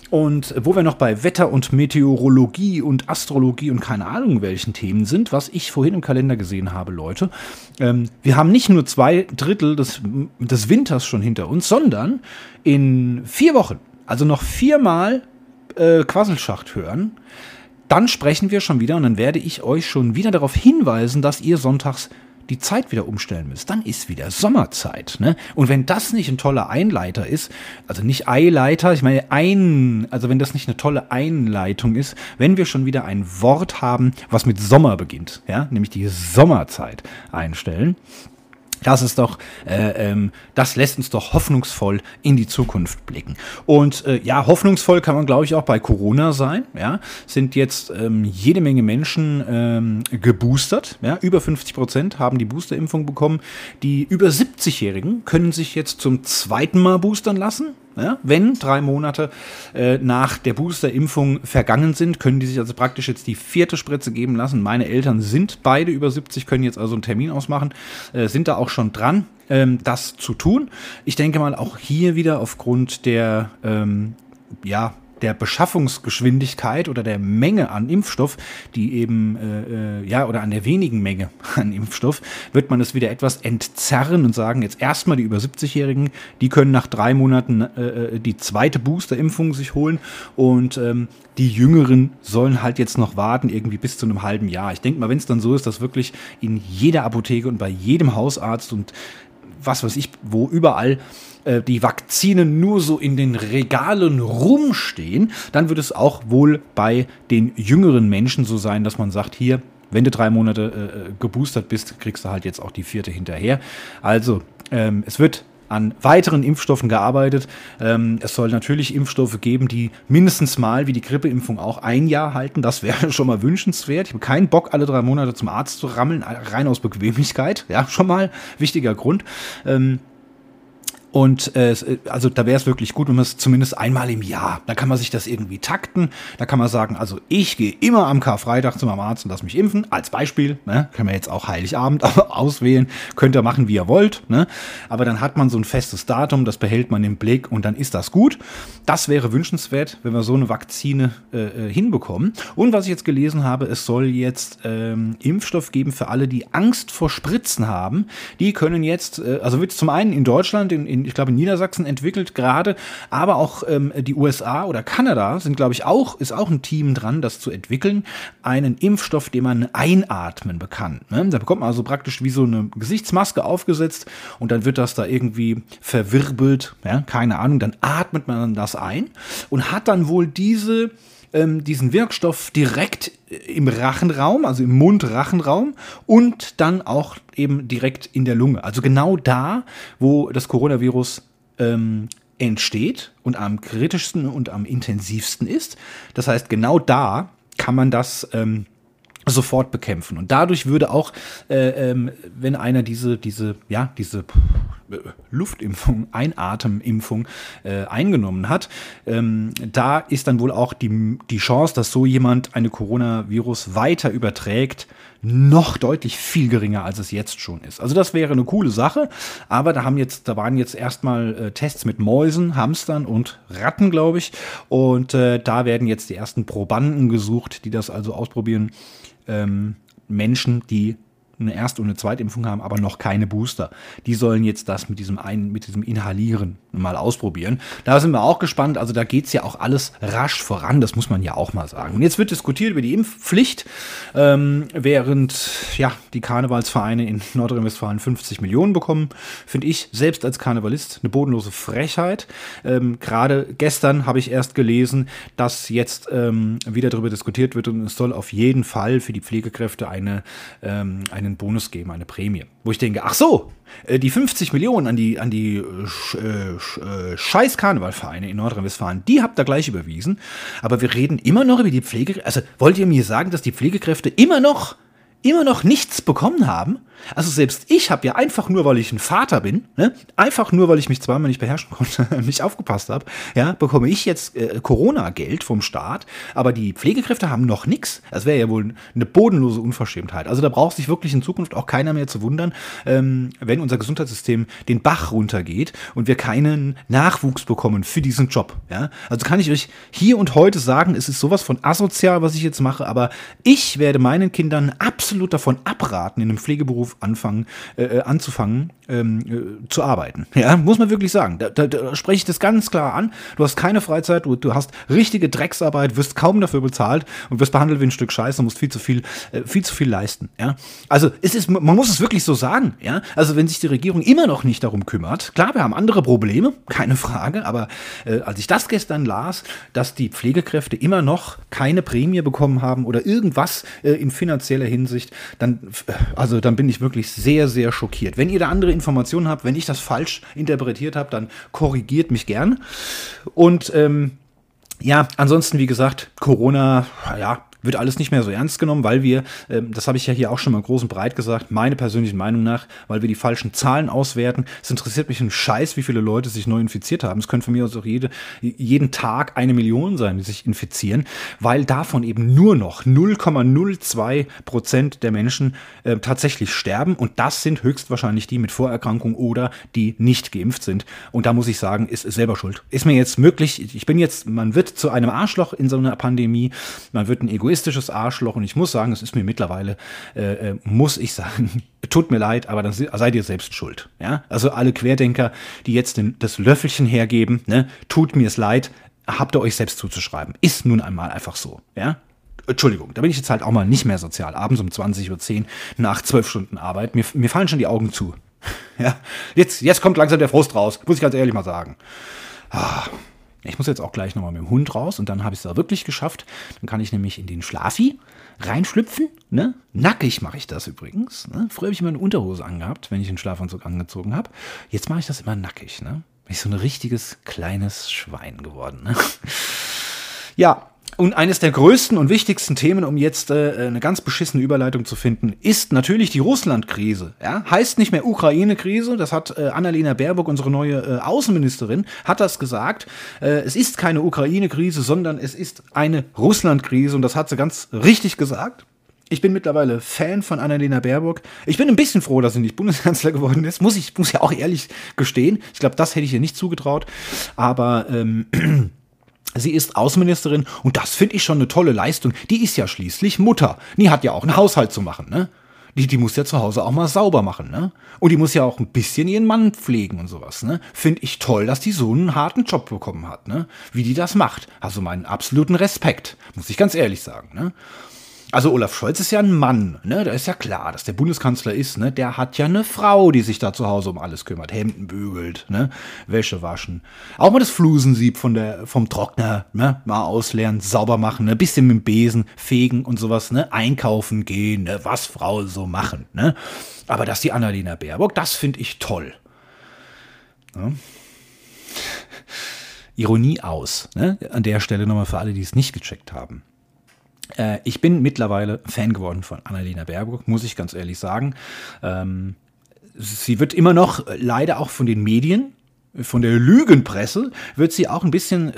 Und wo wir noch bei Wetter und Meteorologie und Astrologie und keine Ahnung welchen Themen sind, was ich vorhin im Kalender gesehen habe, Leute, ähm, wir haben nicht nur zwei Drittel des, des Winters schon hinter uns, sondern in vier Wochen, also noch viermal äh, Quasselschacht hören, dann sprechen wir schon wieder und dann werde ich euch schon wieder darauf hinweisen, dass ihr sonntags die Zeit wieder umstellen müsst, dann ist wieder Sommerzeit. Ne? Und wenn das nicht ein toller Einleiter ist, also nicht Eileiter, ich meine ein, also wenn das nicht eine tolle Einleitung ist, wenn wir schon wieder ein Wort haben, was mit Sommer beginnt, ja, nämlich die Sommerzeit einstellen, Das ist doch, äh, ähm, das lässt uns doch hoffnungsvoll in die Zukunft blicken. Und äh, ja, hoffnungsvoll kann man, glaube ich, auch bei Corona sein. Ja, sind jetzt ähm, jede Menge Menschen ähm, geboostert. Ja, über 50 Prozent haben die Boosterimpfung bekommen. Die über 70-Jährigen können sich jetzt zum zweiten Mal boostern lassen. Ja, wenn drei Monate äh, nach der Boosterimpfung vergangen sind, können die sich also praktisch jetzt die vierte Spritze geben lassen. Meine Eltern sind beide über 70, können jetzt also einen Termin ausmachen, äh, sind da auch schon dran, ähm, das zu tun. Ich denke mal auch hier wieder aufgrund der ähm, ja, der Beschaffungsgeschwindigkeit oder der Menge an Impfstoff, die eben, äh, äh, ja, oder an der wenigen Menge an Impfstoff, wird man es wieder etwas entzerren und sagen, jetzt erstmal die über 70-Jährigen, die können nach drei Monaten äh, äh, die zweite Boosterimpfung sich holen und ähm, die Jüngeren sollen halt jetzt noch warten, irgendwie bis zu einem halben Jahr. Ich denke mal, wenn es dann so ist, dass wirklich in jeder Apotheke und bei jedem Hausarzt und was weiß ich, wo überall äh, die Vakzinen nur so in den Regalen rumstehen, dann wird es auch wohl bei den jüngeren Menschen so sein, dass man sagt, hier, wenn du drei Monate äh, äh geboostert bist, kriegst du halt jetzt auch die vierte hinterher. Also, ähm, es wird an weiteren Impfstoffen gearbeitet. Ähm, es soll natürlich Impfstoffe geben, die mindestens mal wie die Grippeimpfung auch ein Jahr halten. Das wäre schon mal wünschenswert. Ich habe keinen Bock, alle drei Monate zum Arzt zu rammeln, rein aus Bequemlichkeit. Ja, schon mal wichtiger Grund. Ähm, und äh, also da wäre es wirklich gut, wenn man es zumindest einmal im Jahr, da kann man sich das irgendwie takten. Da kann man sagen, also ich gehe immer am Karfreitag zu meinem Arzt und lass mich impfen. Als Beispiel, ne? können wir jetzt auch Heiligabend auswählen, könnt ihr machen, wie ihr wollt. Ne? Aber dann hat man so ein festes Datum, das behält man im Blick und dann ist das gut. Das wäre wünschenswert, wenn wir so eine Vakzine äh, äh hinbekommen. Und was ich jetzt gelesen habe, es soll jetzt ähm, Impfstoff geben für alle, die Angst vor Spritzen haben. Die können jetzt, äh, also wird zum einen in Deutschland, in, in ich glaube, in Niedersachsen entwickelt gerade, aber auch ähm, die USA oder Kanada sind, glaube ich, auch, ist auch ein Team dran, das zu entwickeln. Einen Impfstoff, den man einatmen kann. Ne? Da bekommt man also praktisch wie so eine Gesichtsmaske aufgesetzt und dann wird das da irgendwie verwirbelt, ja? keine Ahnung, dann atmet man das ein und hat dann wohl diese ähm, diesen Wirkstoff direkt im Rachenraum, also im Mund-Rachenraum und dann auch eben direkt in der Lunge. Also genau da, wo das Coronavirus ähm, entsteht und am kritischsten und am intensivsten ist. Das heißt, genau da kann man das ähm, sofort bekämpfen. Und dadurch würde auch, äh, ähm, wenn einer diese, diese, ja, diese Luftimpfung, Einatemimpfung äh, eingenommen hat, ähm, da ist dann wohl auch die, die Chance, dass so jemand eine Coronavirus weiter überträgt, noch deutlich viel geringer, als es jetzt schon ist. Also das wäre eine coole Sache, aber da haben jetzt, da waren jetzt erstmal äh, Tests mit Mäusen, Hamstern und Ratten, glaube ich. Und äh, da werden jetzt die ersten Probanden gesucht, die das also ausprobieren ähm, Menschen, die eine Erst- und eine Zweitimpfung haben, aber noch keine Booster. Die sollen jetzt das mit diesem, ein, mit diesem Inhalieren mal ausprobieren. Da sind wir auch gespannt. Also da geht es ja auch alles rasch voran. Das muss man ja auch mal sagen. Und jetzt wird diskutiert über die Impfpflicht, ähm, während ja, die Karnevalsvereine in Nordrhein-Westfalen 50 Millionen bekommen. Finde ich selbst als Karnevalist eine bodenlose Frechheit. Ähm, Gerade gestern habe ich erst gelesen, dass jetzt ähm, wieder darüber diskutiert wird und es soll auf jeden Fall für die Pflegekräfte eine, ähm, eine einen Bonus geben, eine Prämie. Wo ich denke, ach so, äh, die 50 Millionen an die, an die äh, äh, scheiß Karnevalvereine in Nordrhein-Westfalen, die habt ihr gleich überwiesen. Aber wir reden immer noch über die Pflegekräfte. Also wollt ihr mir sagen, dass die Pflegekräfte immer noch, immer noch nichts bekommen haben? Also selbst ich habe ja einfach nur, weil ich ein Vater bin, ne, einfach nur, weil ich mich zweimal nicht beherrschen konnte, nicht aufgepasst habe, ja, bekomme ich jetzt äh, Corona-Geld vom Staat, aber die Pflegekräfte haben noch nichts. Das wäre ja wohl eine bodenlose Unverschämtheit. Also da braucht sich wirklich in Zukunft auch keiner mehr zu wundern, ähm, wenn unser Gesundheitssystem den Bach runtergeht und wir keinen Nachwuchs bekommen für diesen Job. Ja? Also kann ich euch hier und heute sagen, es ist sowas von asozial, was ich jetzt mache, aber ich werde meinen Kindern absolut davon abraten, in einem Pflegeberuf Beruf anfangen, äh, äh, anzufangen ähm, äh, zu arbeiten. Ja, muss man wirklich sagen. Da, da, da spreche ich das ganz klar an. Du hast keine Freizeit, du, du hast richtige Drecksarbeit, wirst kaum dafür bezahlt und wirst behandelt wie ein Stück Scheiße, musst viel zu viel, äh, viel zu viel leisten. Ja, also es ist, man muss es wirklich so sagen. Ja, also wenn sich die Regierung immer noch nicht darum kümmert, klar, wir haben andere Probleme, keine Frage, aber äh, als ich das gestern las, dass die Pflegekräfte immer noch keine Prämie bekommen haben oder irgendwas äh, in finanzieller Hinsicht, dann, äh, also dann bin ich mich wirklich sehr, sehr schockiert. Wenn ihr da andere Informationen habt, wenn ich das falsch interpretiert habe, dann korrigiert mich gern. Und ähm, ja, ansonsten, wie gesagt, Corona, ja, wird alles nicht mehr so ernst genommen, weil wir, ähm, das habe ich ja hier auch schon mal groß und breit gesagt, meine persönlichen Meinung nach, weil wir die falschen Zahlen auswerten. Es interessiert mich ein Scheiß, wie viele Leute sich neu infiziert haben. Es können von mir aus auch jede, jeden Tag eine Million sein, die sich infizieren, weil davon eben nur noch 0,02 Prozent der Menschen äh, tatsächlich sterben und das sind höchstwahrscheinlich die mit Vorerkrankung oder die nicht geimpft sind. Und da muss ich sagen, ist selber schuld. Ist mir jetzt möglich, ich bin jetzt, man wird zu einem Arschloch in so einer Pandemie, man wird ein Egoist egoistisches Arschloch und ich muss sagen, es ist mir mittlerweile, äh, äh muss ich sagen, tut mir leid, aber dann seid ihr selbst schuld. Ja? Also alle Querdenker, die jetzt den, das Löffelchen hergeben, ne, tut mir es leid, habt ihr euch selbst zuzuschreiben. Ist nun einmal einfach so. Ja? Entschuldigung, da bin ich jetzt halt auch mal nicht mehr sozial. Abends um 20.10 Uhr nach zwölf Stunden Arbeit. Mir, mir fallen schon die Augen zu. Ja, jetzt, jetzt kommt langsam der Frust raus, muss ich ganz ehrlich mal sagen. Ah, ich muss jetzt auch gleich nochmal mit dem Hund raus und dann habe ich es da wirklich geschafft. Dann kann ich nämlich in den Schlafi reinschlüpfen. Ne? Nackig mache ich das übrigens. Ne? Früher habe ich immer eine Unterhose angehabt, wenn ich den Schlafanzug angezogen habe. Jetzt mache ich das immer nackig. Ne? Bin ich so ein richtiges kleines Schwein geworden. Ne? Ja, und eines der größten und wichtigsten Themen, um jetzt äh, eine ganz beschissene Überleitung zu finden, ist natürlich die Russland-Krise. Ja? Heißt nicht mehr Ukraine-Krise, das hat äh, Annalena Baerbock, unsere neue äh, Außenministerin, hat das gesagt. Äh, es ist keine Ukraine-Krise, sondern es ist eine Russland-Krise und das hat sie ganz richtig gesagt. Ich bin mittlerweile Fan von Annalena Baerbock. Ich bin ein bisschen froh, dass sie nicht Bundeskanzler geworden ist. Muss ich muss ja auch ehrlich gestehen. Ich glaube, das hätte ich ihr nicht zugetraut. Aber ähm, Sie ist Außenministerin und das finde ich schon eine tolle Leistung. Die ist ja schließlich Mutter. Die hat ja auch einen Haushalt zu machen, ne? Die, die muss ja zu Hause auch mal sauber machen, ne? Und die muss ja auch ein bisschen ihren Mann pflegen und sowas, ne? Finde ich toll, dass die so einen harten Job bekommen hat, ne? Wie die das macht. Also meinen absoluten Respekt, muss ich ganz ehrlich sagen, ne? Also Olaf Scholz ist ja ein Mann, ne? Da ist ja klar, dass der Bundeskanzler ist, ne? Der hat ja eine Frau, die sich da zu Hause um alles kümmert, Hemden bügelt, ne? Wäsche waschen. Auch mal das Flusensieb von der, vom Trockner, ne? Mal ausleeren, sauber machen, ne? Bisschen mit dem Besen fegen und sowas, ne? Einkaufen gehen, ne? Was Frauen so machen, ne? Aber dass die Annalena Baerbock, das finde ich toll. Ne? Ironie aus, ne? An der Stelle nochmal für alle, die es nicht gecheckt haben. Äh, ich bin mittlerweile Fan geworden von Annalena Baerbock, muss ich ganz ehrlich sagen. Ähm, sie wird immer noch äh, leider auch von den Medien, von der Lügenpresse, wird sie auch ein bisschen,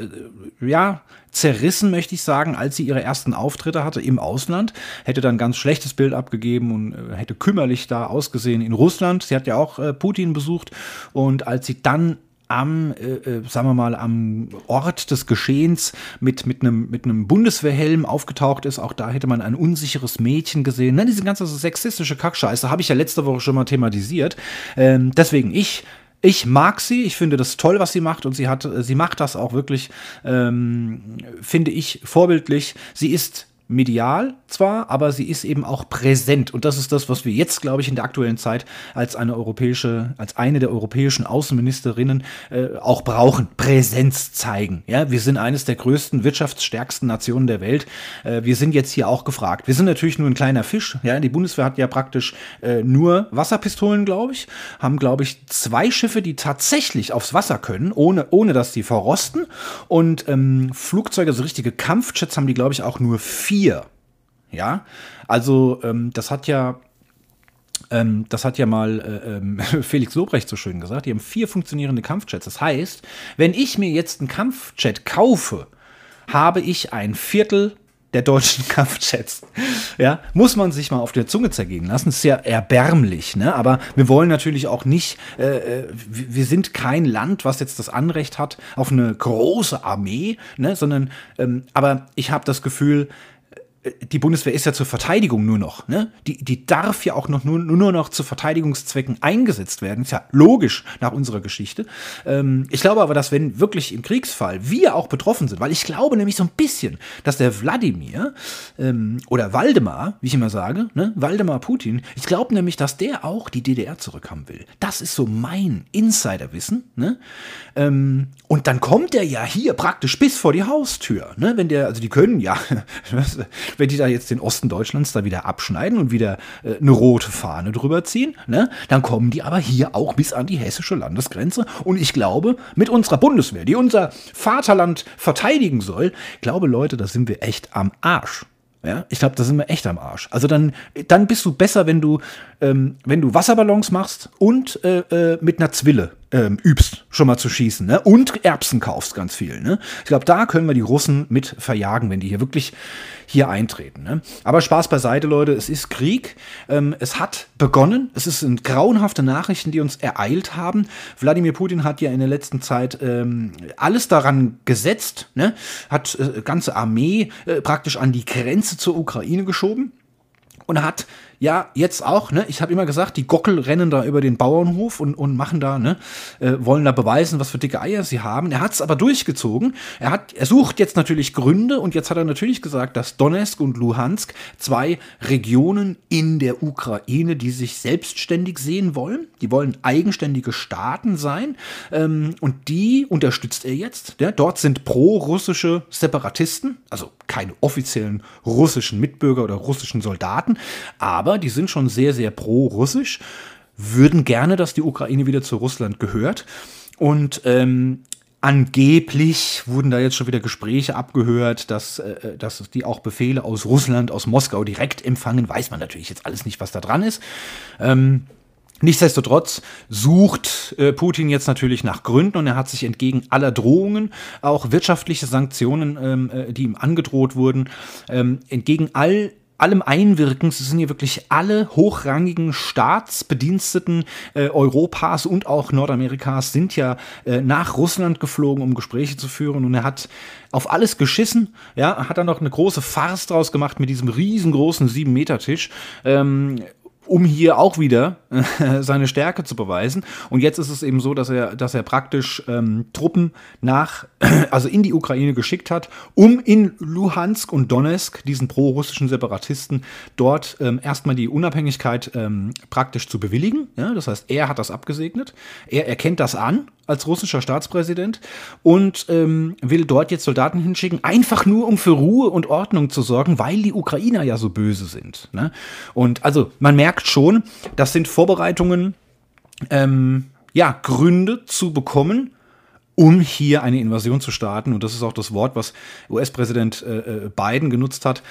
äh, ja, zerrissen, möchte ich sagen, als sie ihre ersten Auftritte hatte im Ausland. Hätte dann ein ganz schlechtes Bild abgegeben und äh, hätte kümmerlich da ausgesehen in Russland. Sie hat ja auch Putin besucht. Und als sie dann am, äh, äh, sagen wir mal, am Ort des Geschehens mit, mit, einem, mit einem Bundeswehrhelm aufgetaucht ist. Auch da hätte man ein unsicheres Mädchen gesehen. Ne, diese ganze sexistische Kackscheiße habe ich ja letzte Woche schon mal thematisiert. Ähm, deswegen ich ich mag sie, ich finde das toll, was sie macht und sie hat, sie macht das auch wirklich, ähm, finde ich, vorbildlich. Sie ist medial zwar, aber sie ist eben auch präsent. Und das ist das, was wir jetzt, glaube ich, in der aktuellen Zeit als eine europäische, als eine der europäischen Außenministerinnen äh, auch brauchen. Präsenz zeigen. Ja, wir sind eines der größten, wirtschaftsstärksten Nationen der Welt. Äh, wir sind jetzt hier auch gefragt. Wir sind natürlich nur ein kleiner Fisch. Ja, die Bundeswehr hat ja praktisch äh, nur Wasserpistolen, glaube ich. Haben, glaube ich, zwei Schiffe, die tatsächlich aufs Wasser können, ohne, ohne dass die verrosten. Und ähm, Flugzeuge, so richtige Kampfjets haben die, glaube ich, auch nur vier vier. Ja, also ähm, das hat ja ähm, das hat ja mal äh, ähm, Felix Lobrecht so schön gesagt. Die haben vier funktionierende Kampfjets. Das heißt, wenn ich mir jetzt einen Kampfjet kaufe, habe ich ein Viertel der deutschen Kampfjets. Ja, muss man sich mal auf der Zunge zergehen lassen. Ist ja erbärmlich, ne? Aber wir wollen natürlich auch nicht, äh, äh wir sind kein Land, was jetzt das Anrecht hat auf eine große Armee, ne? Sondern, ähm, aber ich habe das Gefühl, die Bundeswehr ist ja zur Verteidigung nur noch. Ne? Die, die darf ja auch noch nur, nur noch zu Verteidigungszwecken eingesetzt werden. Ist ja logisch nach unserer Geschichte. Ähm, ich glaube aber, dass wenn wirklich im Kriegsfall wir auch betroffen sind, weil ich glaube nämlich so ein bisschen, dass der Wladimir ähm, oder Waldemar, wie ich immer sage, ne? Waldemar Putin, ich glaube nämlich, dass der auch die DDR zurückhaben will. Das ist so mein Insiderwissen. Ne? Ähm, und dann kommt der ja hier praktisch bis vor die Haustür. Ne? Wenn der, also die können ja, wenn die da jetzt den Osten Deutschlands da wieder abschneiden und wieder äh, eine rote Fahne drüber ziehen, ne, dann kommen die aber hier auch bis an die hessische Landesgrenze. Und ich glaube, mit unserer Bundeswehr, die unser Vaterland verteidigen soll, glaube Leute, da sind wir echt am Arsch. Ja, ich glaube, da sind wir echt am Arsch. Also dann, dann bist du besser, wenn du, ähm, wenn du Wasserballons machst und äh, äh, mit einer Zwille ähm, übst, schon mal zu schießen, ne? Und Erbsen kaufst ganz viel, ne? Ich glaube, da können wir die Russen mit verjagen, wenn die hier wirklich hier eintreten. Ne? Aber Spaß beiseite, Leute, es ist Krieg. Ähm, es hat begonnen. Es sind grauenhafte Nachrichten, die uns ereilt haben. Wladimir Putin hat ja in der letzten Zeit ähm, alles daran gesetzt, ne? hat äh, ganze Armee äh, praktisch an die Grenze zur Ukraine geschoben und hat ja, jetzt auch, ne? Ich habe immer gesagt, die Gockel rennen da über den Bauernhof und, und machen da, ne? Äh, wollen da beweisen, was für dicke Eier sie haben. Er hat es aber durchgezogen. Er hat, er sucht jetzt natürlich Gründe und jetzt hat er natürlich gesagt, dass Donetsk und Luhansk zwei Regionen in der Ukraine, die sich selbstständig sehen wollen. Die wollen eigenständige Staaten sein. Ähm, und die unterstützt er jetzt. Ja? Dort sind pro-russische Separatisten, also keine offiziellen russischen Mitbürger oder russischen Soldaten, aber die sind schon sehr, sehr pro-russisch, würden gerne, dass die Ukraine wieder zu Russland gehört. Und ähm, Angeblich wurden da jetzt schon wieder Gespräche abgehört, dass, äh, dass die auch Befehle aus Russland, aus Moskau direkt empfangen. Weiß man natürlich jetzt alles nicht, was da dran ist. Ähm, Nichtsdestotrotz sucht äh, Putin jetzt natürlich nach Gründen und er hat sich entgegen aller Drohungen, auch wirtschaftliche Sanktionen, ähm, äh, die ihm angedroht wurden, ähm, entgegen all allem Einwirkens, es sind hier wirklich alle hochrangigen Staatsbediensteten äh, Europas und auch Nordamerikas sind ja äh, nach Russland geflogen, um Gespräche zu führen und er hat auf alles geschissen, ja, hat dann noch eine große Farce draus gemacht mit diesem riesengroßen 7-Meter-Tisch, ähm, um hier auch wieder äh, seine Stärke zu beweisen. Und jetzt ist es eben so, dass er, dass er praktisch ähm, Truppen nach, also in die Ukraine geschickt hat, um in Luhansk und Donetsk, diesen pro-russischen Separatisten, dort ähm, erstmal die Unabhängigkeit ähm, praktisch zu bewilligen. Ja, das heißt, er hat das abgesegnet. Er erkennt das an als russischer Staatspräsident und ähm, will dort jetzt Soldaten hinschicken, einfach nur um für Ruhe und Ordnung zu sorgen, weil die Ukrainer ja so böse sind. Ne? Und also man merkt schon, das sind Vorbereitungen, ähm, ja, Gründe zu bekommen, um hier eine Invasion zu starten. Und das ist auch das Wort, was US-Präsident äh, äh, Biden genutzt hat,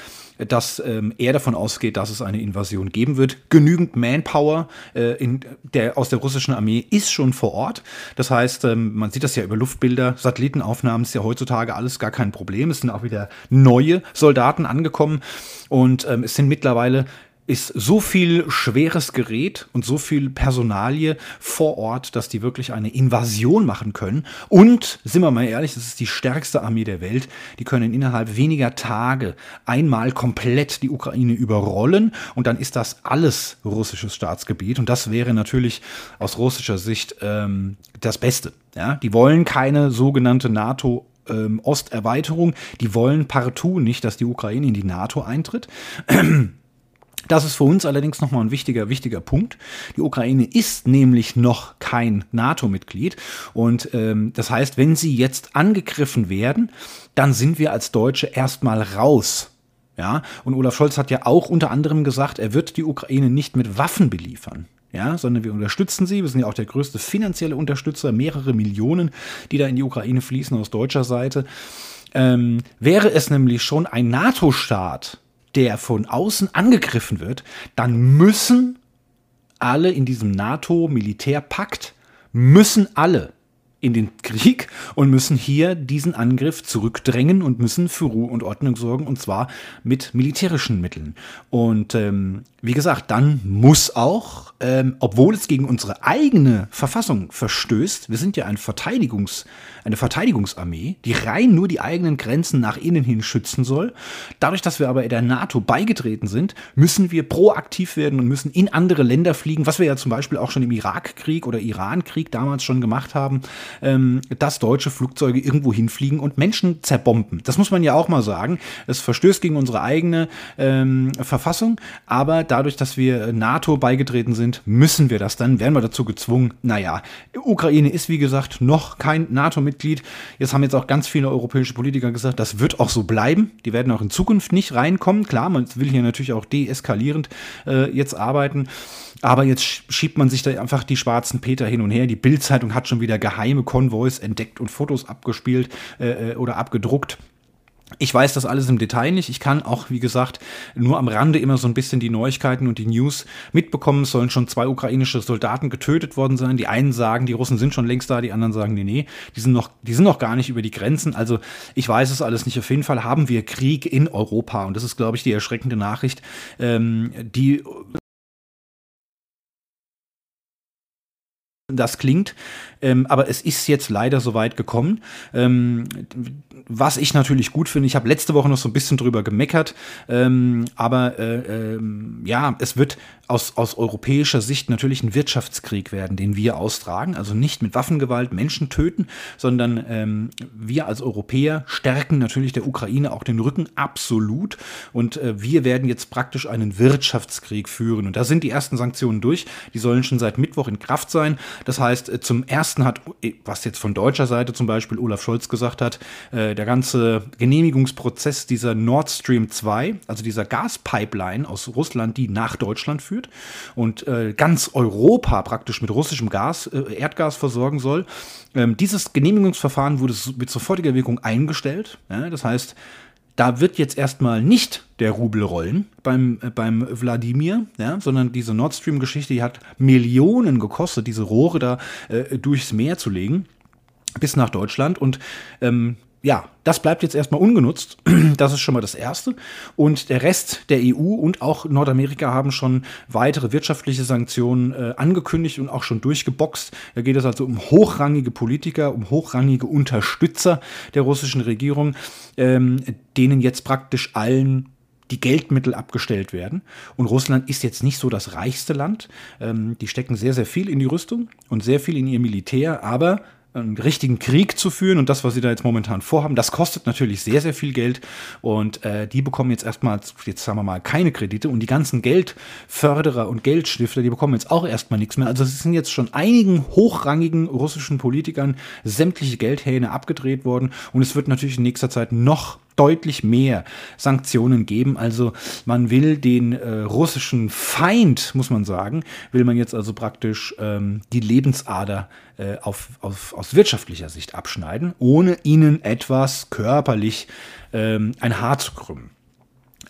dass ähm, er davon ausgeht, dass es eine Invasion geben wird. Genügend Manpower äh, in der, aus der russischen Armee ist schon vor Ort. Das heißt, ähm, man sieht das ja über Luftbilder, Satellitenaufnahmen ist ja heutzutage alles gar kein Problem. Es sind auch wieder neue Soldaten angekommen und ähm, es sind mittlerweile ist so viel schweres Gerät und so viel Personalie vor Ort, dass die wirklich eine Invasion machen können. Und, sind wir mal ehrlich, das ist die stärkste Armee der Welt. Die können innerhalb weniger Tage einmal komplett die Ukraine überrollen und dann ist das alles russisches Staatsgebiet. Und das wäre natürlich aus russischer Sicht ähm, das Beste. Ja? Die wollen keine sogenannte NATO- ähm, Osterweiterung. Die wollen partout nicht, dass die Ukraine in die NATO eintritt. Das ist für uns allerdings nochmal ein wichtiger, wichtiger Punkt. Die Ukraine ist nämlich noch kein NATO-Mitglied. Und ähm, das heißt, wenn sie jetzt angegriffen werden, dann sind wir als Deutsche erstmal raus. Ja, und Olaf Scholz hat ja auch unter anderem gesagt, er wird die Ukraine nicht mit Waffen beliefern. Ja, sondern wir unterstützen sie. Wir sind ja auch der größte finanzielle Unterstützer, mehrere Millionen, die da in die Ukraine fließen aus deutscher Seite. Ähm, wäre es nämlich schon ein NATO-Staat, der von außen angegriffen wird, dann müssen alle in diesem NATO-Militärpakt, müssen alle in den Krieg und müssen hier diesen Angriff zurückdrängen und müssen für Ruhe und Ordnung sorgen und zwar mit militärischen Mitteln. Und ähm, wie gesagt, dann muss auch, ähm, obwohl es gegen unsere eigene Verfassung verstößt, wir sind ja ein Verteidigungs, eine Verteidigungsarmee, die rein nur die eigenen Grenzen nach innen hin schützen soll. Dadurch, dass wir aber der NATO beigetreten sind, müssen wir proaktiv werden und müssen in andere Länder fliegen, was wir ja zum Beispiel auch schon im Irakkrieg oder Irankrieg damals schon gemacht haben ähm, dass deutsche Flugzeuge irgendwo hinfliegen und Menschen zerbomben. Das muss man ja auch mal sagen. Es verstößt gegen unsere eigene ähm, Verfassung, aber dadurch, dass wir NATO beigetreten sind, müssen wir das dann, werden wir dazu gezwungen. Naja, Ukraine ist wie gesagt noch kein NATO-Mitglied. Jetzt haben jetzt auch ganz viele europäische Politiker gesagt, das wird auch so bleiben. Die werden auch in Zukunft nicht reinkommen. Klar, man will hier natürlich auch deeskalierend äh, jetzt arbeiten. Aber jetzt schiebt man sich da einfach die schwarzen Peter hin und her. Die Bildzeitung hat schon wieder geheime Konvois entdeckt und Fotos abgespielt äh, äh oder abgedruckt. Ich weiß das alles im Detail nicht. Ich kann auch, wie gesagt, nur am Rande immer so ein bisschen die Neuigkeiten und die News mitbekommen. Es sollen schon zwei ukrainische Soldaten getötet worden sein. Die einen sagen, die Russen sind schon längst da, die anderen sagen, nee, nee, die sind noch, die sind noch gar nicht über die Grenzen. Also ich weiß es alles nicht. Auf jeden Fall haben wir Krieg in Europa. Und das ist, glaube ich, die erschreckende Nachricht, ähm, die das klingt. Ähm, aber es ist jetzt leider so weit gekommen. Ähm, was ich natürlich gut finde, ich habe letzte Woche noch so ein bisschen drüber gemeckert, ähm, aber äh, ähm, ja, es wird aus, aus europäischer Sicht natürlich ein Wirtschaftskrieg werden, den wir austragen. Also nicht mit Waffengewalt Menschen töten, sondern ähm, wir als Europäer stärken natürlich der Ukraine auch den Rücken absolut. Und äh, wir werden jetzt praktisch einen Wirtschaftskrieg führen. Und da sind die ersten Sanktionen durch. Die sollen schon seit Mittwoch in Kraft sein. Das heißt, äh, zum ersten hat, was jetzt von deutscher Seite zum Beispiel Olaf Scholz gesagt hat, äh, der ganze Genehmigungsprozess dieser Nord Stream 2, also dieser Gaspipeline aus Russland, die nach Deutschland führt, und äh, ganz Europa praktisch mit russischem Gas, äh, Erdgas versorgen soll. Ähm, dieses Genehmigungsverfahren wurde mit sofortiger Wirkung eingestellt. Das heißt, da wird jetzt erstmal nicht der Rubel rollen beim, äh, beim Wladimir, ja, sondern diese Nord Stream-Geschichte, die hat Millionen gekostet, diese Rohre da äh, durchs Meer zu legen bis nach Deutschland. Und ähm, ja, das bleibt jetzt erstmal ungenutzt. Das ist schon mal das Erste. Und der Rest der EU und auch Nordamerika haben schon weitere wirtschaftliche Sanktionen äh, angekündigt und auch schon durchgeboxt. Da geht es also um hochrangige Politiker, um hochrangige Unterstützer der russischen Regierung, ähm, denen jetzt praktisch allen die Geldmittel abgestellt werden. Und Russland ist jetzt nicht so das reichste Land. Ähm, die stecken sehr, sehr viel in die Rüstung und sehr viel in ihr Militär, aber einen richtigen Krieg zu führen und das, was sie da jetzt momentan vorhaben, das kostet natürlich sehr, sehr viel Geld und äh, die bekommen jetzt erstmal, jetzt sagen wir mal, keine Kredite und die ganzen Geldförderer und Geldstifter, die bekommen jetzt auch erstmal nichts mehr. Also es sind jetzt schon einigen hochrangigen russischen Politikern sämtliche Geldhähne abgedreht worden und es wird natürlich in nächster Zeit noch deutlich mehr Sanktionen geben. Also man will den äh, russischen Feind, muss man sagen, will man jetzt also praktisch ähm, die Lebensader äh, auf, auf, aus wirtschaftlicher Sicht abschneiden, ohne ihnen etwas körperlich ähm, ein Haar zu krümmen.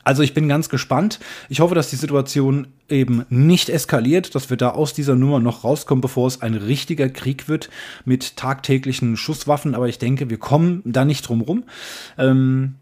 Also ich bin ganz gespannt. Ich hoffe, dass die Situation eben nicht eskaliert, dass wir da aus dieser Nummer noch rauskommen, bevor es ein richtiger Krieg wird mit tagtäglichen Schusswaffen. Aber ich denke, wir kommen da nicht drum rum. Ähm,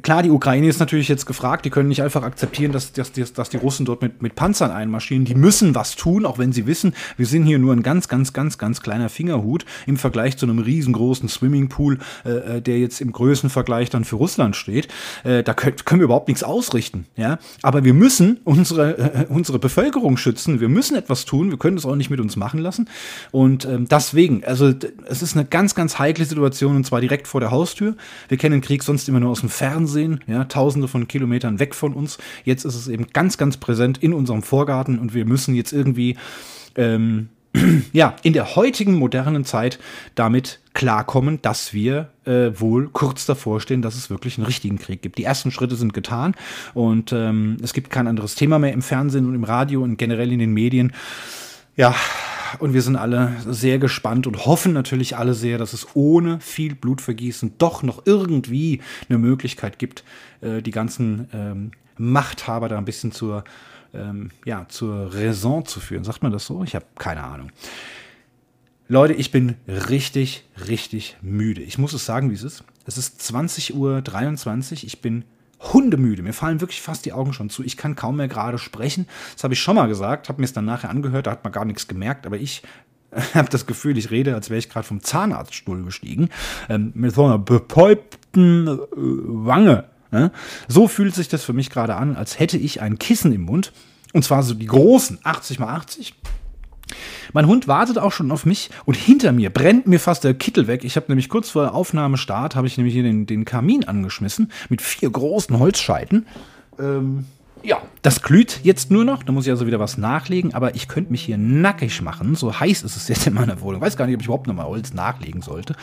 klar, die Ukraine ist natürlich jetzt gefragt, die können nicht einfach akzeptieren, dass, dass, dass die Russen dort mit, mit Panzern einmarschieren. Die müssen was tun, auch wenn sie wissen, wir sind hier nur ein ganz, ganz, ganz, ganz kleiner Fingerhut im Vergleich zu einem riesengroßen Swimmingpool, äh, äh der jetzt im Größenvergleich dann für Russland steht. Äh, da können, können wir überhaupt nichts ausrichten. Ja? Aber wir müssen unsere, äh, unsere Bevölkerung schützen, wir müssen etwas tun, wir können das auch nicht mit uns machen lassen. Und ähm, deswegen, also es ist eine ganz, ganz heikle Situation und zwar direkt vor der Haustür. Wir kennen Krieg sonst immer nur aus dem Fernsehen Fernsehen, ja, tausende von Kilometern weg von uns. Jetzt ist es eben ganz, ganz präsent in unserem Vorgarten und wir müssen jetzt irgendwie, ähm, ja, in der heutigen modernen Zeit damit klarkommen, dass wir äh, wohl kurz davor stehen, dass es wirklich einen richtigen Krieg gibt. Die ersten Schritte sind getan und ähm, es gibt kein anderes Thema mehr im Fernsehen und im Radio und generell in den Medien. Ja, und wir sind alle sehr gespannt und hoffen natürlich alle sehr, dass es ohne viel Blutvergießen doch noch irgendwie eine Möglichkeit gibt, äh, die ganzen ähm, Machthaber da ein bisschen zur, ähm, ja, zur Raison zu führen. Sagt man das so? Ich habe keine Ahnung. Leute, ich bin richtig, richtig müde. Ich muss es sagen, wie es ist. Es ist 20.23 Uhr. Ich bin hundemüde. Mir fallen wirklich fast die Augen schon zu. Ich kann kaum mehr gerade sprechen. Das habe ich schon mal gesagt, habe mir es dann nachher angehört, da hat man gar nichts gemerkt, aber ich habe das Gefühl, ich rede, als wäre ich gerade vom Zahnarztstuhl gestiegen, ähm, mit so einer betäubten äh, Wange. Ne? So fühlt sich das für mich gerade an, als hätte ich ein Kissen im Mund. Und zwar so die großen, 80 mal 80. Mein Hund wartet auch schon auf mich und hinter mir brennt mir fast der Kittel weg. Ich habe nämlich kurz vor Aufnahmestart, habe ich nämlich hier den, den Kamin angeschmissen mit vier großen Holzscheiten. Ähm, ja, das glüht jetzt nur noch. Da muss ich also wieder was nachlegen. Aber ich könnte mich hier nackig machen. So heiß ist es jetzt in meiner Wohnung. Weiß gar nicht, ob ich überhaupt nochmal Holz nachlegen sollte.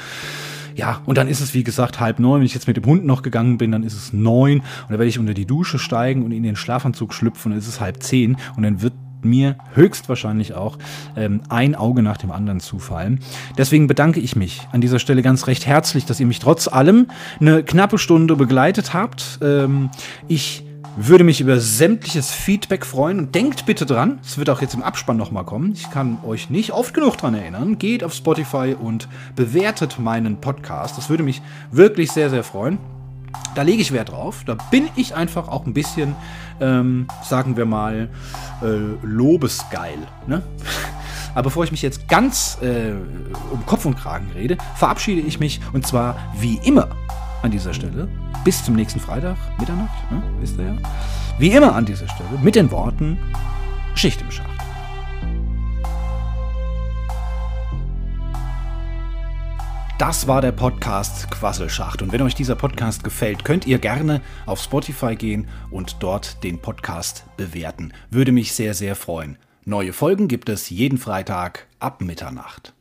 Ja, und dann ist es wie gesagt halb neun. Wenn ich jetzt mit dem Hund noch gegangen bin, dann ist es neun. Und dann werde ich unter die Dusche steigen und in den Schlafanzug schlüpfen. Und dann ist es halb zehn. Und dann wird mir höchstwahrscheinlich auch ähm, ein Auge nach dem anderen zufallen. Deswegen bedanke ich mich an dieser Stelle ganz recht herzlich, dass ihr mich trotz allem eine knappe Stunde begleitet habt. Ähm, ich würde mich über sämtliches Feedback freuen und denkt bitte dran, es wird auch jetzt im Abspann nochmal kommen. Ich kann euch nicht oft genug dran erinnern. Geht auf Spotify und bewertet meinen Podcast. Das würde mich wirklich sehr, sehr freuen. Da lege ich Wert drauf. Da bin ich einfach auch ein bisschen, ähm, sagen wir mal, äh, lobesgeil. Ne? Aber bevor ich mich jetzt ganz äh, um Kopf und Kragen rede, verabschiede ich mich und zwar wie immer an dieser Stelle. Bis zum nächsten Freitag, Mitternacht, ne? wisst ihr ja. Wie immer an dieser Stelle mit den Worten Schicht im Schacht. Das war der Podcast Quasselschacht. Und wenn euch dieser Podcast gefällt, könnt ihr gerne auf Spotify gehen und dort den Podcast bewerten. Würde mich sehr, sehr freuen. Neue Folgen gibt es jeden Freitag ab Mitternacht.